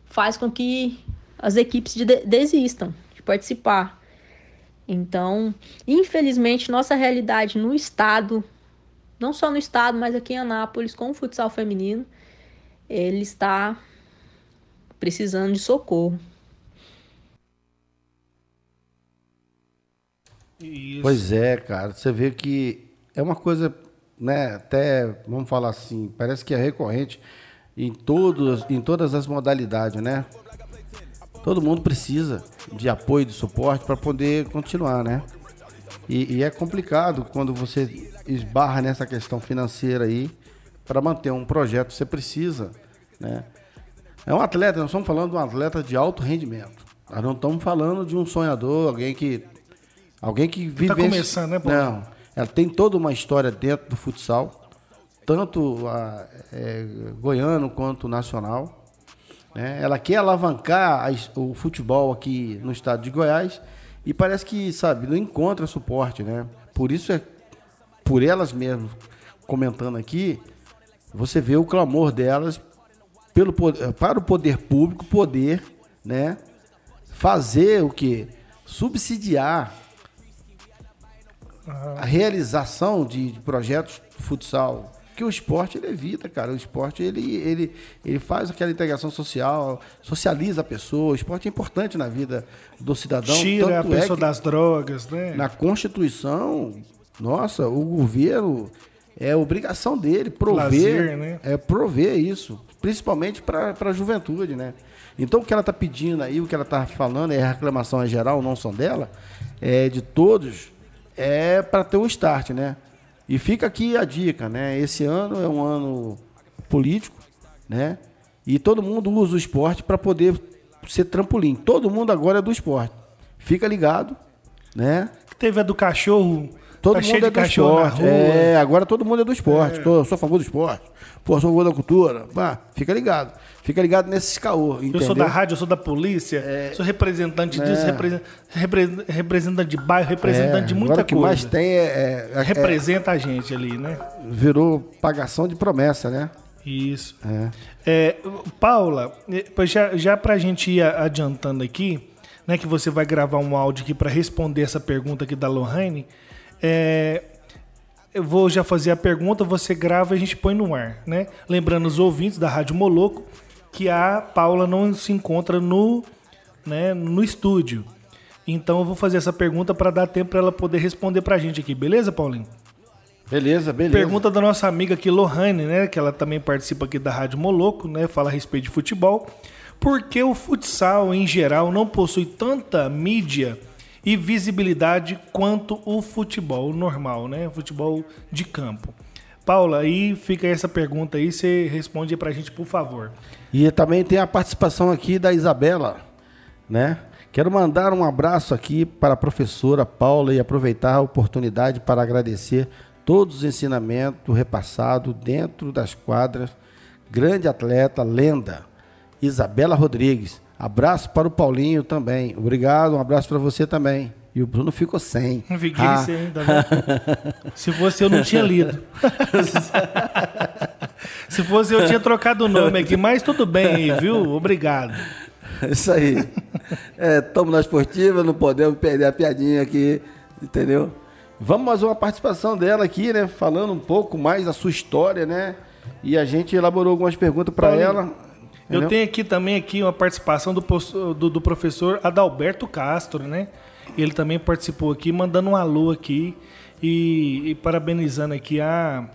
faz com que as equipes de- desistam de participar. Então, infelizmente, nossa realidade no estado, não só no estado, mas aqui em Anápolis, com o futsal feminino, ele está precisando de socorro. Isso. Pois é, cara. Você vê que é uma coisa, né? Até, vamos falar assim, parece que é recorrente em, todos, em todas as modalidades, né? Todo mundo precisa de apoio, de suporte para poder continuar, né? E, e é complicado quando você esbarra nessa questão financeira aí para manter um projeto. Você precisa, né? É um atleta, nós estamos falando de um atleta de alto rendimento. Nós não estamos falando de um sonhador, alguém que Alguém que vive. Tá começando, né, Paulo? Não. Ela tem toda uma história dentro do futsal, tanto a, é, goiano quanto nacional. né? Ela quer alavancar as- o futebol aqui no estado de Goiás e parece que, sabe, não encontra suporte, né? Por isso é por elas mesmas comentando aqui, você vê o clamor delas pelo para o poder público poder, né, fazer o que subsidiar a realização de, de projetos de futsal. Que o esporte ele evita, cara. O esporte ele, ele, ele faz aquela integração social, socializa a pessoa. O esporte é importante na vida do cidadão. Tira a é pessoa que das drogas, né? Na Constituição, nossa, o governo é obrigação dele prover, Lazer, né? é prover isso, principalmente para a juventude, né? Então o que ela está pedindo aí, o que ela está falando, é a reclamação é geral, não são dela, é de todos, é para ter o start, né? E fica aqui a dica, né? Esse ano é um ano político, né? E todo mundo usa o esporte para poder ser trampolim. Todo mundo agora é do esporte. Fica ligado, né? Teve a do cachorro. Todo tá mundo é do esporte. É, agora todo mundo é do esporte. Tô- sou a favor do esporte. Pô, sou a favor da cultura. Pá, fica ligado. Fica ligado nesses caô, Eu entendeu? sou da rádio, eu sou da polícia, sou representante disso, represent- repre- representante de bairro, representante de muita É. agora o que coisa. mais tem é, é- é- Representa a gente ali, né? virou pagação de promessa, né? Isso. É. É, Paula, já, já para a gente ir adiantando aqui, né, que você vai gravar um áudio aqui para responder essa pergunta aqui da Lohane, é, eu vou já fazer a pergunta, você grava e a gente põe no ar, né? Lembrando os ouvintes da Rádio Moloco que a Paula não se encontra no, né, no estúdio. Então eu vou fazer essa pergunta para dar tempo para ela poder responder para a gente aqui, beleza, Paulinho? Beleza, beleza. Pergunta da nossa amiga aqui, Lohane, né? Que ela também participa aqui da Rádio Moloco, né? Fala a respeito de futebol. Por que o futsal, em geral, não possui tanta mídia e visibilidade quanto o futebol normal, né? Futebol de campo. Paula, aí fica essa pergunta aí, você responde aí pra gente, por favor. E também tem a participação aqui da Isabela, né? Quero mandar um abraço aqui para a professora Paula e aproveitar a oportunidade para agradecer todos os ensinamentos repassados dentro das quadras. Grande atleta, lenda, Isabela Rodrigues. Abraço para o Paulinho também. Obrigado, um abraço para você também. E o Bruno ficou sem. Não fiquei Ah, sem ainda, né? Se fosse eu, não tinha lido. Se fosse eu, tinha trocado o nome aqui, mas tudo bem viu? Obrigado. Isso aí. Estamos na esportiva, não podemos perder a piadinha aqui, entendeu? Vamos mais uma participação dela aqui, né? Falando um pouco mais da sua história, né? E a gente elaborou algumas perguntas para Paulinho, ela. Eu entendeu? tenho aqui também aqui uma participação do, do, do professor Adalberto Castro, né? Ele também participou aqui, mandando um alô aqui e, e parabenizando aqui a,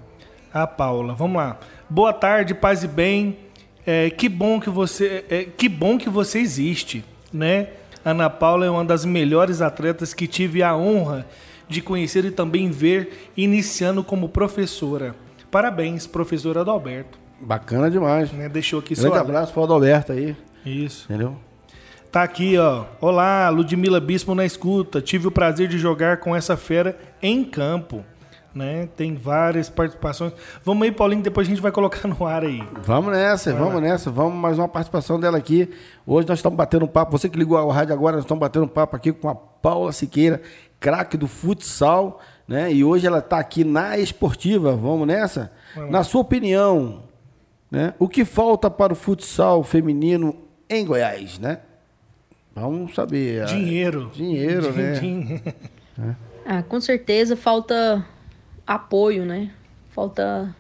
a Paula. Vamos lá. Boa tarde, paz e bem. É, que bom que você, é, que bom que você existe, né? Ana Paula é uma das melhores atletas que tive a honra de conhecer e também ver iniciando como professora. Parabéns, professora Adalberto. Bacana demais. Né? Deixou aqui Grande sua abraço para o Adalberto aí, Isso. entendeu? Tá aqui, ó. Olá, Ludmila Bispo na escuta. Tive o prazer de jogar com essa fera em campo. Né? Tem várias participações. Vamos aí, Paulinho, depois a gente vai colocar no ar aí. Vamos nessa, vamos nessa. Vamos mais uma participação dela aqui. Hoje nós estamos batendo um papo. Você que ligou ao rádio agora, nós estamos batendo um papo aqui com a Paula Siqueira, craque do futsal, né? E hoje ela está aqui na esportiva. Vamos nessa? Na sua opinião, né? O que falta para o futsal feminino em Goiás, né? Vamos saber. ah, Dinheiro. Dinheiro, Din- né? din- Ah, com certeza falta apoio, né? Falta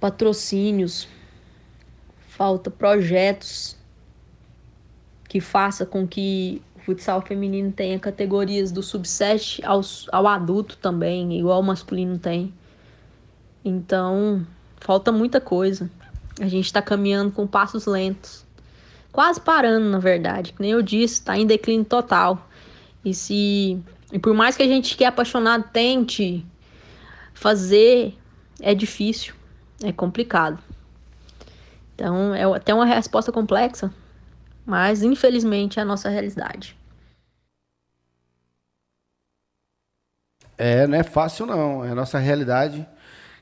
patrocínios, falta projetos que faça com que o futsal feminino tenha categorias do sub-7 ao, ao adulto também, igual o masculino tem. Então, falta muita coisa. A gente está caminhando com passos lentos. Quase parando, na verdade. Que nem eu disse, está em declínio total. E se. E por mais que a gente que é apaixonado tente fazer, é difícil. É complicado. Então, é até uma resposta complexa. Mas, infelizmente, é a nossa realidade. É, não é fácil não. É a nossa realidade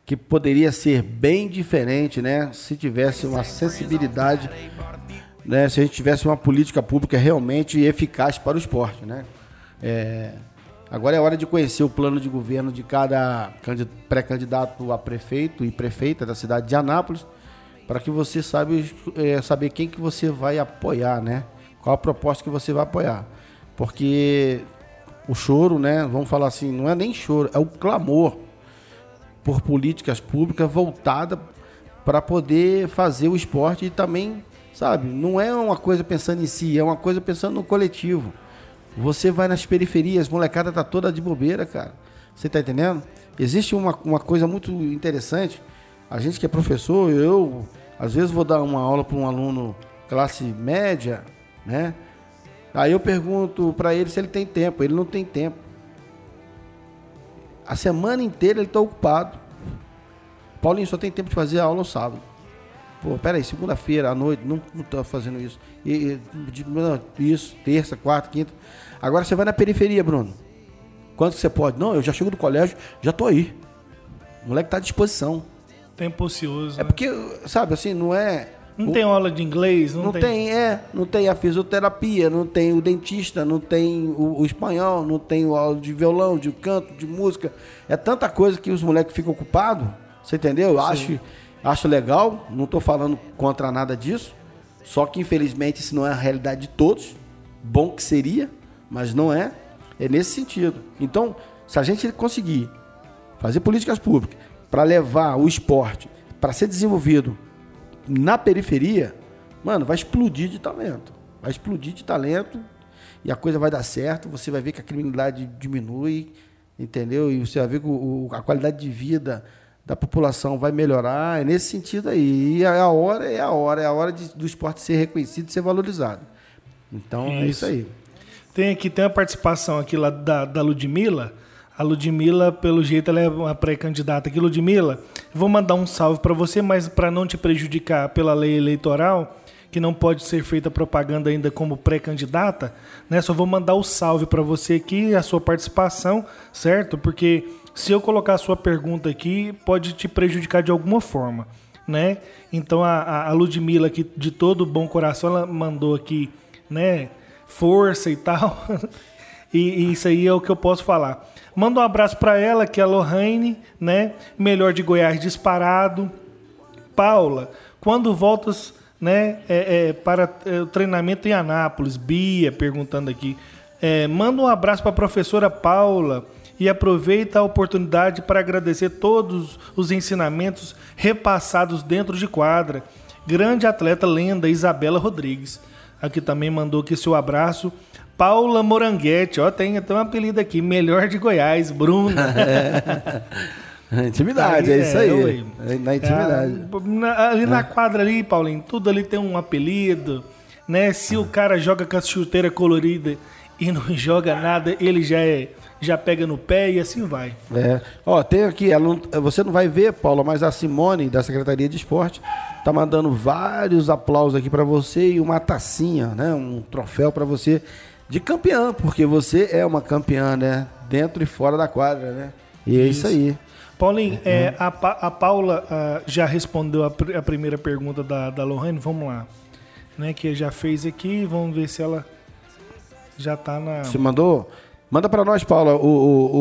que poderia ser bem diferente, né? Se tivesse uma sensibilidade, né? Se a gente tivesse uma política pública realmente eficaz para o esporte, né? É, agora é hora de conhecer o plano de governo de cada candi- pré-candidato a prefeito e prefeita da cidade de Anápolis, para que você sabe é, saber quem que você vai apoiar, né? Qual a proposta que você vai apoiar. Porque o choro, né? Vamos falar assim, não é nem choro, é o clamor por políticas públicas voltada para poder fazer o esporte e também, sabe, não é uma coisa pensando em si, é uma coisa pensando no coletivo. Você vai nas periferias, molecada tá toda de bobeira, cara. Você tá entendendo? Existe uma, uma coisa muito interessante. A gente que é professor, eu às vezes vou dar uma aula para um aluno classe média, né? Aí eu pergunto para ele se ele tem tempo. Ele não tem tempo. A semana inteira ele está ocupado. Paulinho só tem tempo de fazer a aula no sábado. Pô, peraí, segunda-feira à noite, não, não tô fazendo isso. E, de, não, isso, terça, quarta, quinta. Agora você vai na periferia, Bruno. Quanto você pode? Não, eu já chego do colégio, já tô aí. O moleque tá à disposição. Tempo ocioso. É né? porque, sabe, assim, não é. Não o- tem aula de inglês, não, não tem. é, não tem a fisioterapia, não tem o dentista, não tem o, o espanhol, não tem o aula de violão, de canto, de música. É tanta coisa que os moleques ficam ocupados, você entendeu? Eu acho, acho legal, não tô falando contra nada disso. Só que infelizmente isso não é a realidade de todos. Bom que seria, mas não é. É nesse sentido. Então, se a gente conseguir fazer políticas públicas para levar o esporte para ser desenvolvido na periferia, mano, vai explodir de talento. Vai explodir de talento e a coisa vai dar certo. Você vai ver que a criminalidade diminui, entendeu? E você vai ver que o- a qualidade de vida da população vai melhorar. É nesse sentido aí. E a a hora é a hora, é a hora de- do esporte ser reconhecido e ser valorizado. Então é Isso. isso aí. Tem aqui, tem uma participação aqui lá da, da Ludmilla. A Ludmilla, pelo jeito, ela é uma pré-candidata aqui. Ludmilla, vou mandar um salve para você, mas para não te prejudicar pela lei eleitoral, que não pode ser feita propaganda ainda como pré-candidata, né? Só vou mandar o salve para você aqui, a sua participação, certo? Porque se eu colocar a sua pergunta aqui, pode te prejudicar de alguma forma, né? Então a- a Ludmilla aqui, de todo bom coração, ela mandou aqui, né? Força e tal. E, e isso aí é o que eu posso falar. Manda um abraço para ela, que é a Lohane, né? Melhor de Goiás disparado. Paula, quando voltas né, é, é, para é, o treinamento em Anápolis? Bia perguntando aqui. É, manda um abraço para a professora Paula e aproveita a oportunidade para agradecer todos os ensinamentos repassados dentro de quadra. Grande atleta lenda Isabela Rodrigues. Aqui também mandou aqui seu abraço. Paula Moranguete, ó, tem até um apelido aqui, melhor de Goiás, Bruna. Intimidade, é, isso ué. aí. É na intimidade. Ah, na- ali na quadra ali, Paulinho, tudo ali tem um apelido, né? Se o cara joga com a chuteira colorida e não joga nada, ele já é, já pega no pé e assim vai. É. Ó, tem aqui, você não vai ver, Paula, mas a Simone, da Secretaria de Esporte, tá mandando vários aplausos aqui pra você e uma tacinha, né? Um troféu pra você de campeã, porque você é uma campeã, né? Dentro e fora da quadra, né? E é isso, aí. Paulinho, é, a, Pa- a Paula ah, já respondeu a, pr- a primeira pergunta da, da Lohane, vamos lá. Né, que já fez aqui, vamos ver se ela já tá na. Você mandou? Manda pra nós, Paula, o, o-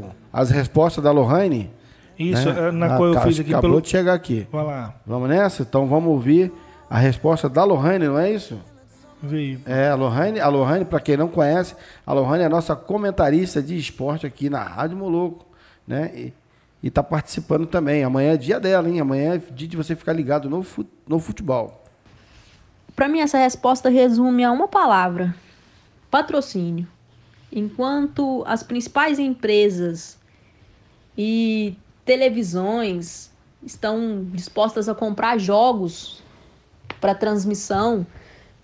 o- as respostas da Lohane. Isso, né? é, na Ah, qual eu fiz aqui Acabou pelo. de chegar aqui. Vai lá, Vamos nessa? Então vamos ouvir a resposta da Lohane, não é isso? Veio. É, a Lohane, a Lohane, para quem não conhece, a Lohane é a nossa comentarista de esporte aqui na Rádio Moloco, né? E, e tá participando também. Amanhã é dia dela, hein? Amanhã é dia de você ficar ligado no, fu- no futebol. Para mim, essa resposta resume a uma palavra: patrocínio. Enquanto as principais empresas e televisões estão dispostas a comprar jogos para transmissão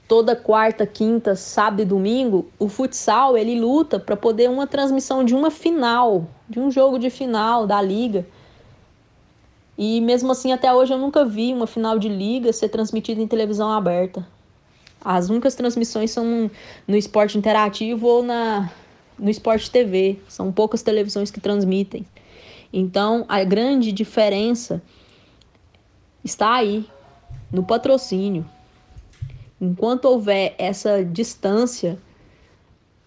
toda quarta, quinta, sábado e domingo, o futsal ele luta para poder uma transmissão de uma final, de um jogo de final da liga. E mesmo assim, até hoje eu nunca vi uma final de liga ser transmitida em televisão aberta. As únicas transmissões são no esporte interativo ou na, no esporte TV. São poucas televisões que transmitem. Então, a grande diferença está aí, no patrocínio. Enquanto houver essa distância,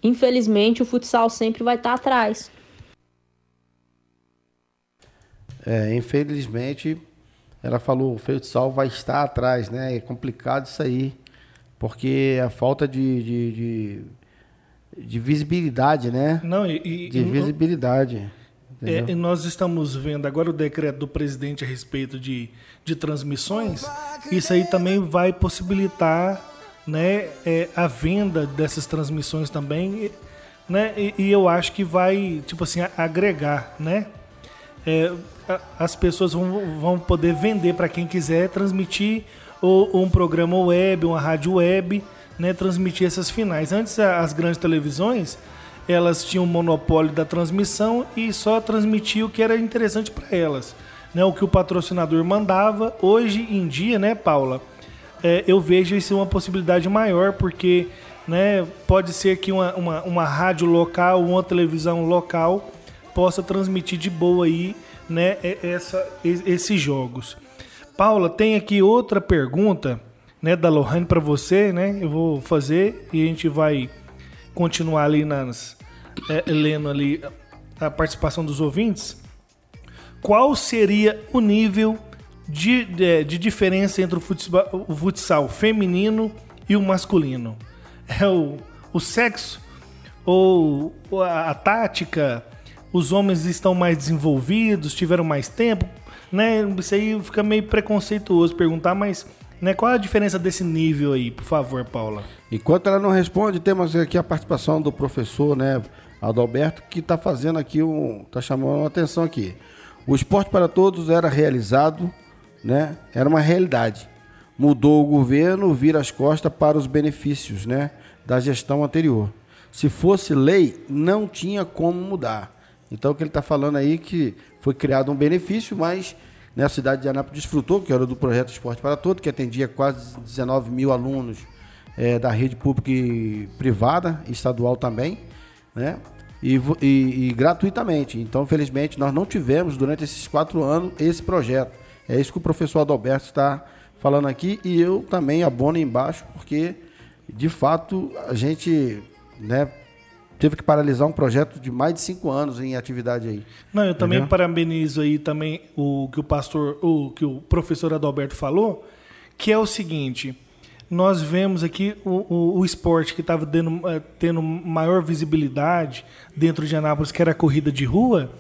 infelizmente o futsal sempre vai estar atrás. É, infelizmente, ela falou, o futsal vai estar atrás, né? É complicado isso aí, porque a falta de, de, de, de visibilidade, né? Não, e, e- De e- visibilidade. É, e nós estamos vendo agora o decreto do presidente a respeito de, de transmissões. Isso aí também vai possibilitar né, é, a venda dessas transmissões também. e- Né, e, e eu acho que vai, tipo assim, agregar, né? É, as pessoas vão, vão poder vender para quem quiser transmitir ou um programa web, uma rádio web, né, transmitir essas finais. Antes as grandes televisões elas tinham monopólio da transmissão e só transmitia o que era interessante para elas, né, o que o patrocinador mandava. Hoje em dia, né, Paula, é, eu vejo isso uma possibilidade maior porque né, pode ser que uma, uma, uma rádio local, uma televisão local possa transmitir de boa aí né, essa, esses jogos. Paula, tem aqui outra pergunta né, da Lohane para você, né? Eu vou fazer e a gente vai continuar ali nas é, lendo ali a participação dos ouvintes. Qual seria o nível de, de, de diferença entre o futsal, o futsal, feminino e o masculino? É o, o sexo ou a, a tática? Os homens estão mais desenvolvidos, tiveram mais tempo? Né? Isso aí fica meio preconceituoso perguntar, mas né? Qual a diferença desse nível aí, por favor, Paula? Enquanto ela não responde, temos aqui a participação do professor, né, Adalberto, que está fazendo aqui um. está chamando a atenção aqui. O esporte para todos era realizado, né? Era uma realidade. Mudou o governo, vira as costas para os benefícios, né? Da gestão anterior. Se fosse lei, não tinha como mudar. Então o que ele está falando aí é que foi criado um benefício, mas né, a cidade de Anápolis desfrutou, que era do projeto Esporte para Todos, que atendia quase 19 mil alunos é, da rede pública e privada, estadual também, né? E, e, e, gratuitamente. Então, felizmente, nós não tivemos durante esses quatro anos esse projeto. É isso que o professor Adalberto está falando aqui e eu também abono embaixo, porque de fato a gente né, teve que paralisar um projeto de mais de cinco anos em atividade aí. Não, eu também parabenizo aí também o que o pastor, o que o professor Adalberto falou, que é o seguinte: nós vemos aqui o, o, o esporte que estava tendo, eh, tendo maior visibilidade dentro de Anápolis, que era a corrida de rua,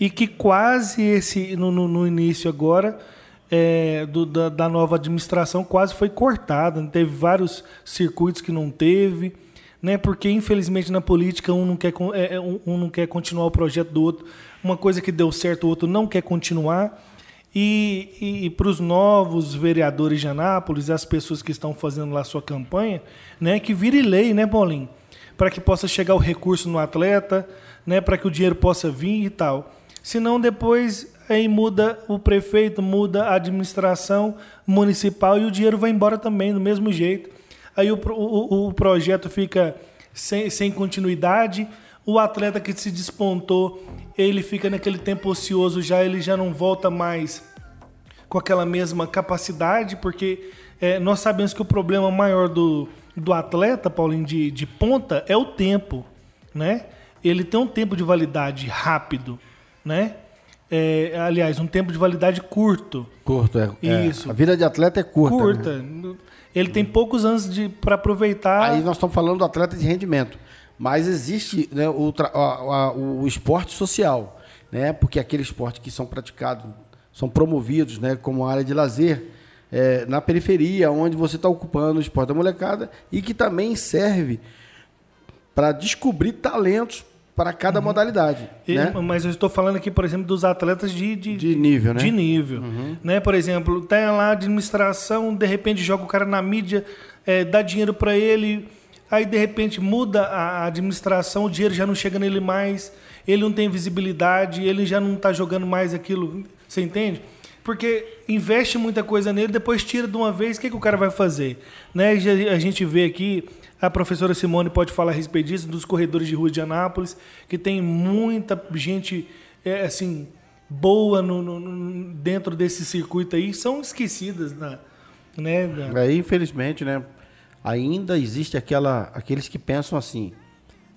e que quase esse no, no, no início agora é, do, da, da, nova administração quase foi cortada. Teve vários circuitos que não teve né? Porque infelizmente na política um não quer é, é, um, não quer continuar o projeto do outro, uma coisa que deu certo o outro não quer continuar. E, e, e para os novos vereadores de Anápolis, as pessoas que estão fazendo lá sua campanha, né, que vire lei, né, Paulinho? Para que possa chegar o recurso no atleta, né, para que o dinheiro possa vir e tal. Senão depois aí muda o prefeito, muda a administração municipal e o dinheiro vai embora também do mesmo jeito aí o, o, o projeto fica sem, sem continuidade, o atleta que se despontou, ele fica naquele tempo ocioso já, ele já não volta mais com aquela mesma capacidade, porque é, nós sabemos que o problema maior do, do atleta, Paulinho, de, de ponta, é o tempo, né? Ele tem um tempo de validade rápido, né? É, aliás, um tempo de validade curto. Curto, é. é. Isso. A vida de atleta é curta. Curta. Né? Ele tem poucos anos para aproveitar. Aí nós estamos falando do atleta de rendimento. Mas existe né, o, o, o esporte social, né? Porque aquele esporte que são praticados, são promovidos, né, como área de lazer, é, na periferia, onde você está ocupando o esporte da molecada e que também serve para descobrir talentos para cada uhum. modalidade. E, né? Mas eu estou falando aqui, por exemplo, dos atletas de, de, de nível, né? De nível. Uhum. Né? Por exemplo, tem lá a administração, de repente joga o cara na mídia, é, dá dinheiro para ele, aí de repente muda a administração, o dinheiro já não chega nele mais, ele não tem visibilidade, ele já não está jogando mais aquilo. Você entende? Porque investe muita coisa nele, depois tira de uma vez, o que, que o cara vai fazer? Né? A gente vê aqui a professora Simone pode falar a respeito disso, dos corredores de rua de Anápolis, que tem muita gente é, assim boa no, no, dentro desse circuito aí, são esquecidas na, né? Da... É, infelizmente, né? Ainda existe aquela, aqueles que pensam assim,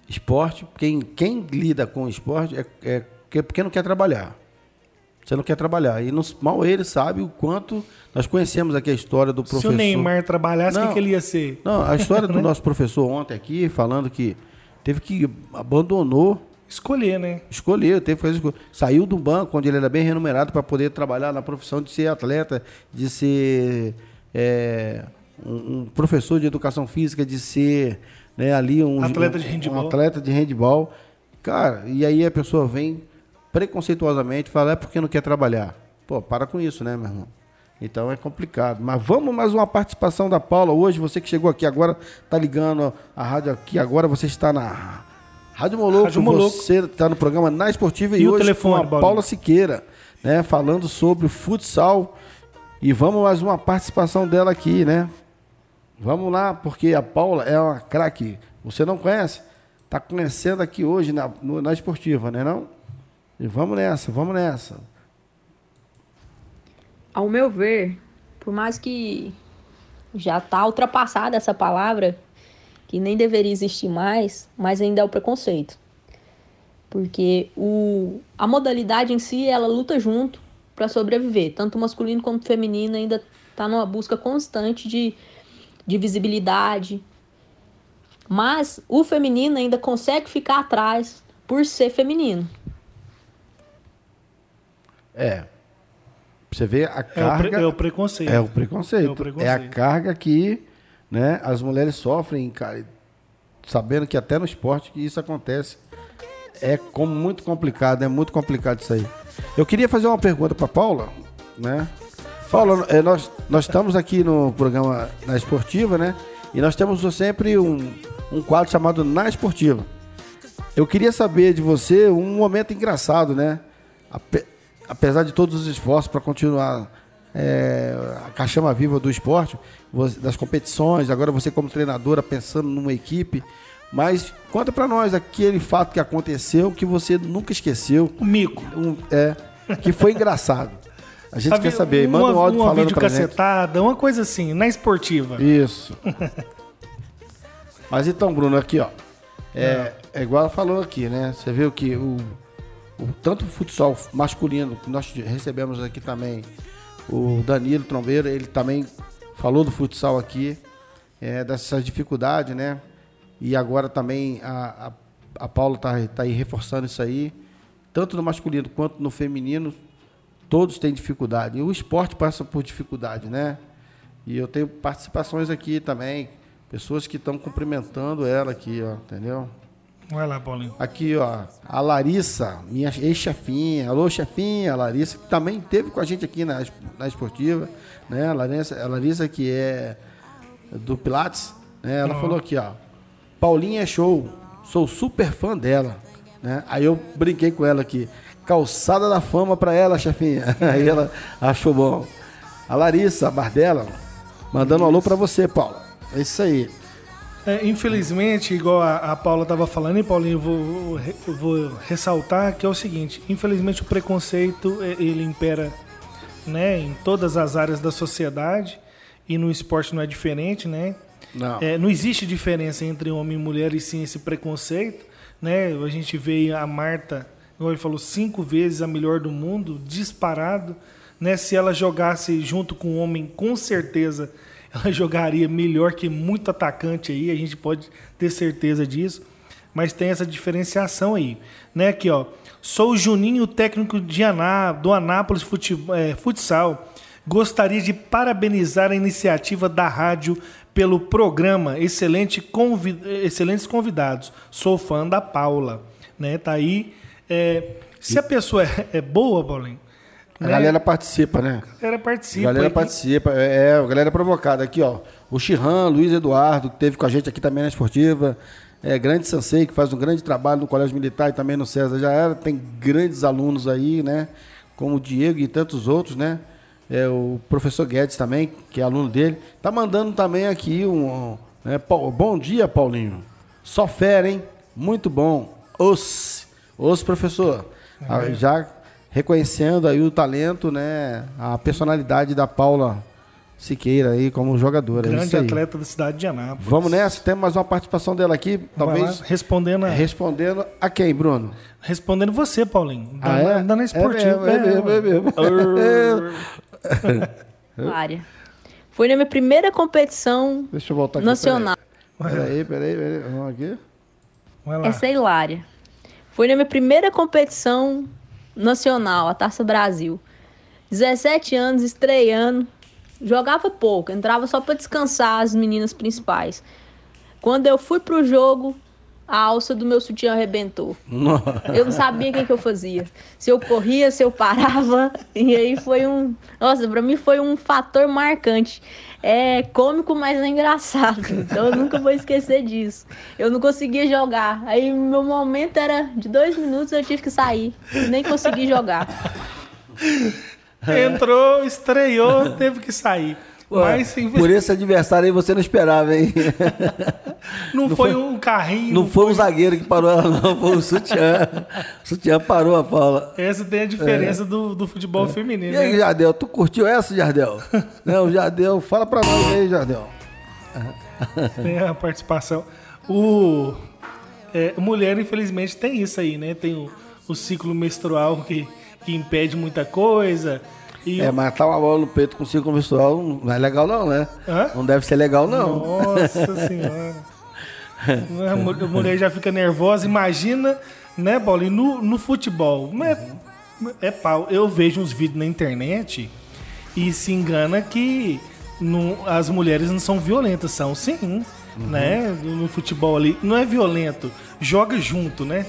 esporte, quem, quem lida com esporte é, é porque não quer trabalhar. Você não quer trabalhar. E nos, mal ele sabe o quanto. Nós conhecemos aqui a história do professor. Se o Neymar trabalhasse, o que, que, ele ia ser? Não, a história do nosso professor ontem aqui, falando que teve que. abandonou. Escolher, né? Escolher, teve que fazer escolha. Saiu do banco, onde ele era bem remunerado, para poder trabalhar na profissão de ser atleta, de ser é, um, um, professor de educação física, de ser né, ali um atleta de handball. Um atleta de handball. Cara, e aí a pessoa vem preconceituosamente fala, é porque não quer trabalhar. Pô, para com isso, né, meu irmão? Então é complicado. Mas vamos mais uma participação da Paula hoje. Você que chegou aqui agora, tá ligando a rádio aqui agora, você está na Rádio Moloco. Rádio Moloco. Você está no programa Na Esportiva e, E o hoje telefone, com a Paulinho? Paula Siqueira, né? Falando sobre o futsal. E vamos mais uma participação dela aqui, né? Vamos lá, porque a Paula é uma craque. Você não conhece? Tá conhecendo aqui hoje na, no- na esportiva, né não? E vamos nessa, vamos nessa. Ao meu ver, por mais que já tá ultrapassada essa palavra, que nem deveria existir mais, mas ainda é o preconceito. Porque o, a modalidade em si, ela luta junto para sobreviver. Tanto masculino quanto feminino ainda tá numa busca constante de, de visibilidade. Mas o feminino ainda consegue ficar atrás por ser feminino. É. Você vê a É o, carga. é o preconceito. É o preconceito. É o preconceito. É a carga que né, as mulheres sofrem, sabendo que até no esporte que isso acontece. É como muito complicado, é muito complicado isso aí. Eu queria fazer uma pergunta para Paula, né? Paula, é, nós, nós estamos aqui no programa Na Esportiva, né? E nós temos sempre um, um quadro chamado Na Esportiva. Eu queria saber de você um momento engraçado, né? Ape- apesar de todos os esforços para continuar é, a caixama viva do esporte, das competições, agora você como treinadora pensando numa equipe, mas conta para nós aquele fato que aconteceu que você nunca esqueceu, O mico. um- é, que foi engraçado. A gente quer saber, manda um uma, áudio uma falando vídeo pra gente. cacetada, uma coisa assim, na esportiva. Isso. Mas então, Bruno, aqui, ó. É, é igual ela falou aqui, né? Você viu que o, o- tanto o futsal masculino, que nós recebemos aqui também, o Danilo Trombeiro, ele também falou do futsal aqui, é, dessas dificuldades, né? E agora também a, a, a Paula tá, tá aí reforçando isso aí, tanto no masculino quanto no feminino, todos têm dificuldade. E o esporte passa por dificuldade, né? E eu tenho participações aqui também, pessoas que estão cumprimentando ela aqui, ó, entendeu? Vai lá, Paulinho. Aqui, ó, a Larissa, minha ex-chefinha. Alô, chefinha, a Larissa, que também esteve com a gente aqui na, na esportiva, né? A Larissa, a Larissa que é do Pilates, né? Ela falou aqui, ó, Paulinha é show, sou super fã dela, né? Aí eu brinquei com ela aqui, calçada da fama pra ela, chefinha. Aí ela achou bom. A Larissa Bardella, mandando um alô pra você, Paula. É isso aí. É, infelizmente, igual a, a Paula estava falando, e Paulinho, eu vou, eu vou ressaltar que é o seguinte: infelizmente o preconceito é, ele impera né, em todas as áreas da sociedade e no esporte não é diferente, né? Não. É, não existe diferença entre homem e mulher e sim esse preconceito, né? A gente vê a Marta, igual ele falou, cinco vezes a melhor do mundo, disparado, né? Se ela jogasse junto com o homem, com certeza ela jogaria melhor que muito atacante aí, a gente pode ter certeza disso. Mas tem essa diferenciação aí, né? Aqui, ó. Sou o Juninho, técnico de Aná, do Anápolis Fute- é, Futsal. Gostaria de parabenizar a iniciativa da rádio pelo programa. Excelente convi- excelentes convidados. Sou fã da Paula. Né? Tá aí. É, se a pessoa é, é boa, Paulinho, A né? galera participa, né? a galera participa. A galera participa, é, é, a galera provocada. Aqui, ó. O Chirran, Luiz Eduardo, que teve com a gente aqui também na esportiva. É, grande Sansei, que faz um grande trabalho no Colégio Militar e também no César já era. Tem grandes alunos aí, né? Como o Diego e tantos outros, né? É, o professor Guedes também, que é aluno dele. Tá mandando também aqui um. né, bom dia, Paulinho. Só fera, hein? Muito bom. Os. Os, professor. Ah, Já reconhecendo aí o talento, né? A personalidade da Paula Siqueira aí como jogadora. é isso Grande aí. atleta da cidade de Anápolis. Vamos nessa, temos mais uma participação dela aqui, talvez respondendo, a- respondendo a quem, Bruno? respondendo você, Paulinho. Ah, Da, é? da, da É esportiva. mesmo, é mesmo, é mesmo. área. Foi na minha primeira competição Deixa eu voltar aqui. nacional. Peraí, peraí, peraí. Vamos aqui. Vai lá. Essa é hilária. Foi na minha primeira competição nacional, a Taça Brasil. 17 anos, estreando. Jogava pouco, entrava só para descansar as meninas principais. Quando eu fui pro jogo, a alça do meu sutiã arrebentou. Eu não sabia o que, que eu fazia. Se eu corria, se eu parava. E aí foi um. Nossa, pra mim foi um fator marcante. É cômico, mas é engraçado. Então eu nunca vou esquecer disso. Eu não conseguia jogar. Aí meu momento era de dois minutos, eu tive que sair. Nem consegui jogar. Entrou, estreou, teve que sair. Mas, por esse adversário aí você não esperava, hein? Não, não foi, foi, um carrinho. Não, não foi, foi, um zagueiro que parou ela, não, foi o sutiã. O sutiã parou a Paula. Essa tem a diferença é. do, do futebol é. feminino. E aí, né? Jardel, tu curtiu essa, Jardel? não, Jardel, fala pra nós aí, Jardel. Tem a participação. O. É, mulher, infelizmente, tem isso aí, né? Tem o, o ciclo menstrual que, que impede muita coisa e é, matar uma bola no peito com círculo menstrual não é legal não, né? Hã? Não deve ser legal não. Nossa senhora. a mulher já fica nervosa. Imagina, né, Paulo? no, no futebol, é, é pau. Eu vejo uns vídeos na internet e se engana que não, as mulheres não são violentas. São sim, uhum. né? No futebol ali. Não é violento, joga junto, né?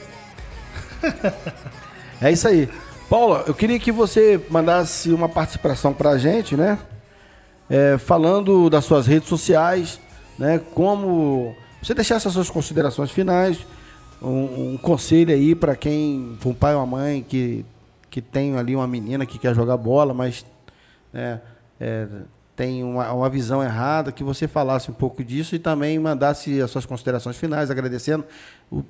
é isso aí. Paula, eu queria que você mandasse uma participação para a gente, né? É, falando das suas redes sociais, né? Como você deixasse as suas considerações finais, um, um conselho aí para quem, para um pai ou uma mãe que, que tem ali uma menina que quer jogar bola, mas né, é, tem uma, uma visão errada, que você falasse um pouco disso e também mandasse as suas considerações finais, agradecendo,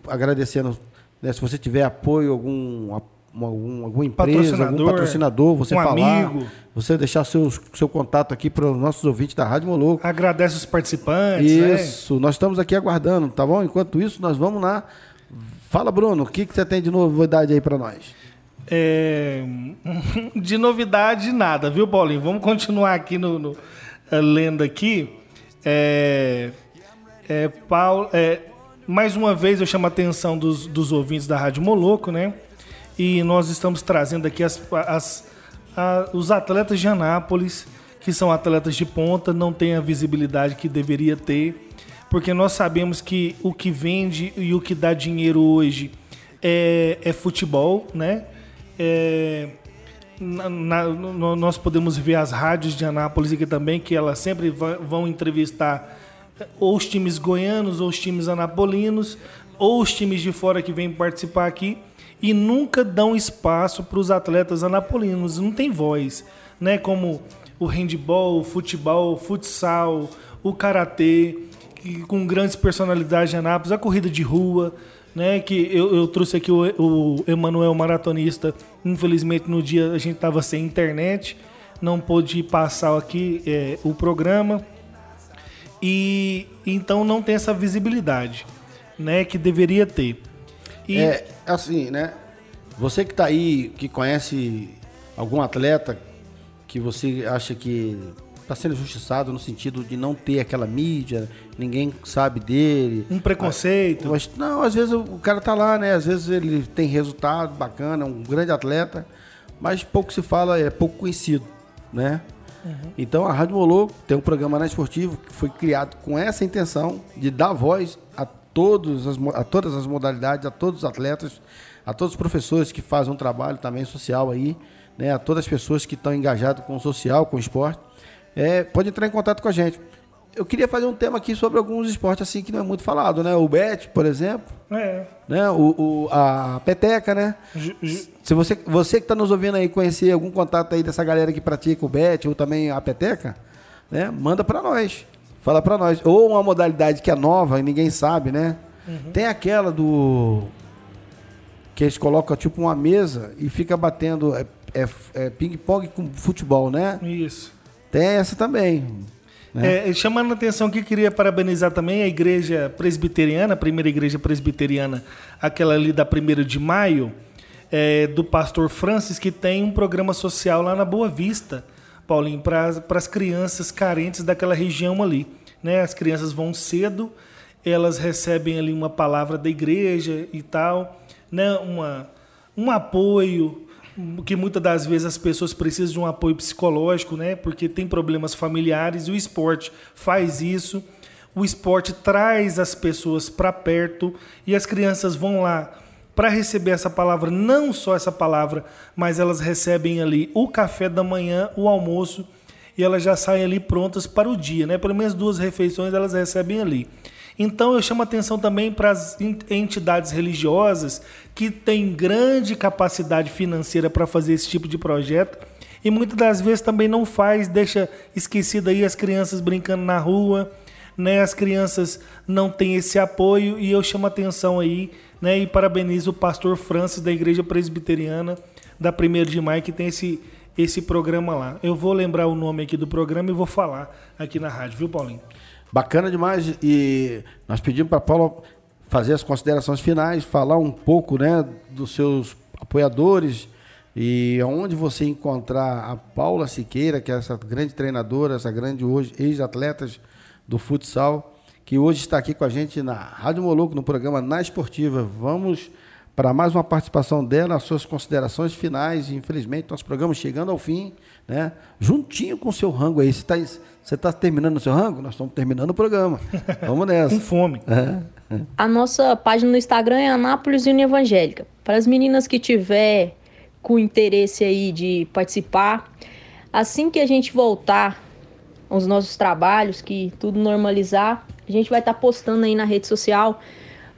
agradecendo né, se você tiver apoio, algum apoio algum, alguma empresa, patrocinador, algum patrocinador, você um falar, amigo. você deixar seu, seu contato aqui para os nossos ouvintes da Rádio Moloco. Agradece os participantes. Né? Isso, né? nós estamos aqui aguardando, tá bom? Enquanto isso, nós vamos lá. Fala, Bruno, o que, que você tem de novidade aí para nós? É... De novidade, nada, viu, Paulinho? Vamos continuar aqui no, no eh, lendo aqui. É... É, Paulo, é, mais uma vez eu chamo a atenção dos, dos ouvintes da Rádio Moloco, né? E nós estamos trazendo aqui as, as, a, os atletas de Anápolis, que são atletas de ponta, não têm a visibilidade que deveria ter, porque nós sabemos que o que vende e o que dá dinheiro hoje é, é futebol, né? É, na, na, nós podemos ver as rádios de Anápolis aqui também, que elas sempre vão entrevistar ou os times goianos, ou os times anapolinos, ou os times de fora que vêm participar aqui e nunca dão espaço para os atletas anapolinos, não tem voz, né? Como o handball, o futebol, o futsal, o karatê, com grandes personalidades de Anápolis, a corrida de rua, né? Que eu, eu trouxe aqui o, o Emanuel maratonista. Infelizmente no dia a gente estava sem internet, não pôde passar aqui é, o programa e então não tem essa visibilidade, né? Que deveria ter. E... É assim, né? Você que está aí, que conhece algum atleta que você acha que está sendo injustiçado no sentido de não ter aquela mídia, ninguém sabe dele. Um preconceito. Mas, não, às vezes o cara tá lá, né? Às vezes ele tem resultado bacana, é um grande atleta, mas pouco se fala, é pouco conhecido, né? Uhum. Então a Rádio Molô tem um programa na esportivo que foi criado com essa intenção de dar voz a todos as, a todas as modalidades, a todos os atletas, a todos os professores que fazem um trabalho também social aí, né, a todas as pessoas que estão engajadas com o social, com o esporte, é, pode entrar em contato com a gente. Eu queria fazer um tema aqui sobre alguns esportes assim que não é muito falado, né? O bet, por exemplo. É. Né? O, o a peteca, né? Se você, você que está nos ouvindo aí conhecer algum contato aí dessa galera que pratica o bet ou também a peteca, né? Manda para nós. Fala para nós. Ou uma modalidade que é nova e ninguém sabe, né? Uhum. Tem aquela do. Que eles colocam tipo uma mesa e fica batendo é, é, é ping-pong com futebol, né? Isso. Tem essa também. Né? É, chamando a atenção que queria parabenizar também a igreja presbiteriana, a primeira igreja presbiteriana, aquela ali da 1 de maio, é, do pastor Francis, que tem um programa social lá na Boa Vista Paulinho, para as crianças carentes daquela região ali. Né? As crianças vão cedo, elas recebem ali uma palavra da igreja e tal, né? uma, um apoio, que muitas das vezes as pessoas precisam de um apoio psicológico, né? porque tem problemas familiares e o esporte faz isso. O esporte traz as pessoas para perto e as crianças vão lá para receber essa palavra, não só essa palavra, mas elas recebem ali o café da manhã, o almoço e elas já saem ali prontas para o dia, né? Pelo menos duas refeições elas recebem ali. Então eu chamo atenção também para as entidades religiosas que têm grande capacidade financeira para fazer esse tipo de projeto e muitas das vezes também não faz, deixa esquecido aí as crianças brincando na rua, né? As crianças não têm esse apoio e eu chamo atenção aí, né? E parabenizo o pastor Francis da Igreja Presbiteriana da 1 de Maio que tem esse esse programa lá. Eu vou lembrar o nome aqui do programa e vou falar aqui na rádio, viu, Paulinho? Bacana demais e nós pedimos para Paulo fazer as considerações finais, falar um pouco, né, dos seus apoiadores e onde você encontrar a Paula Siqueira, que é essa grande treinadora, essa grande hoje ex-atletas do futsal, que hoje está aqui com a gente na Rádio Moluco, no programa Na Esportiva. Vamos para mais uma participação dela, as suas considerações finais. Infelizmente, nosso programa chegando ao fim, né? Juntinho com o seu rango aí. Você está você tá terminando o seu rango? Nós estamos terminando o programa. Vamos nessa. com fome. É. A nossa página no Instagram é Anápolis União Evangélica. Para as meninas que tiver com interesse aí de participar, assim que a gente voltar aos nossos trabalhos, que tudo normalizar, a gente vai estar tá postando aí na rede social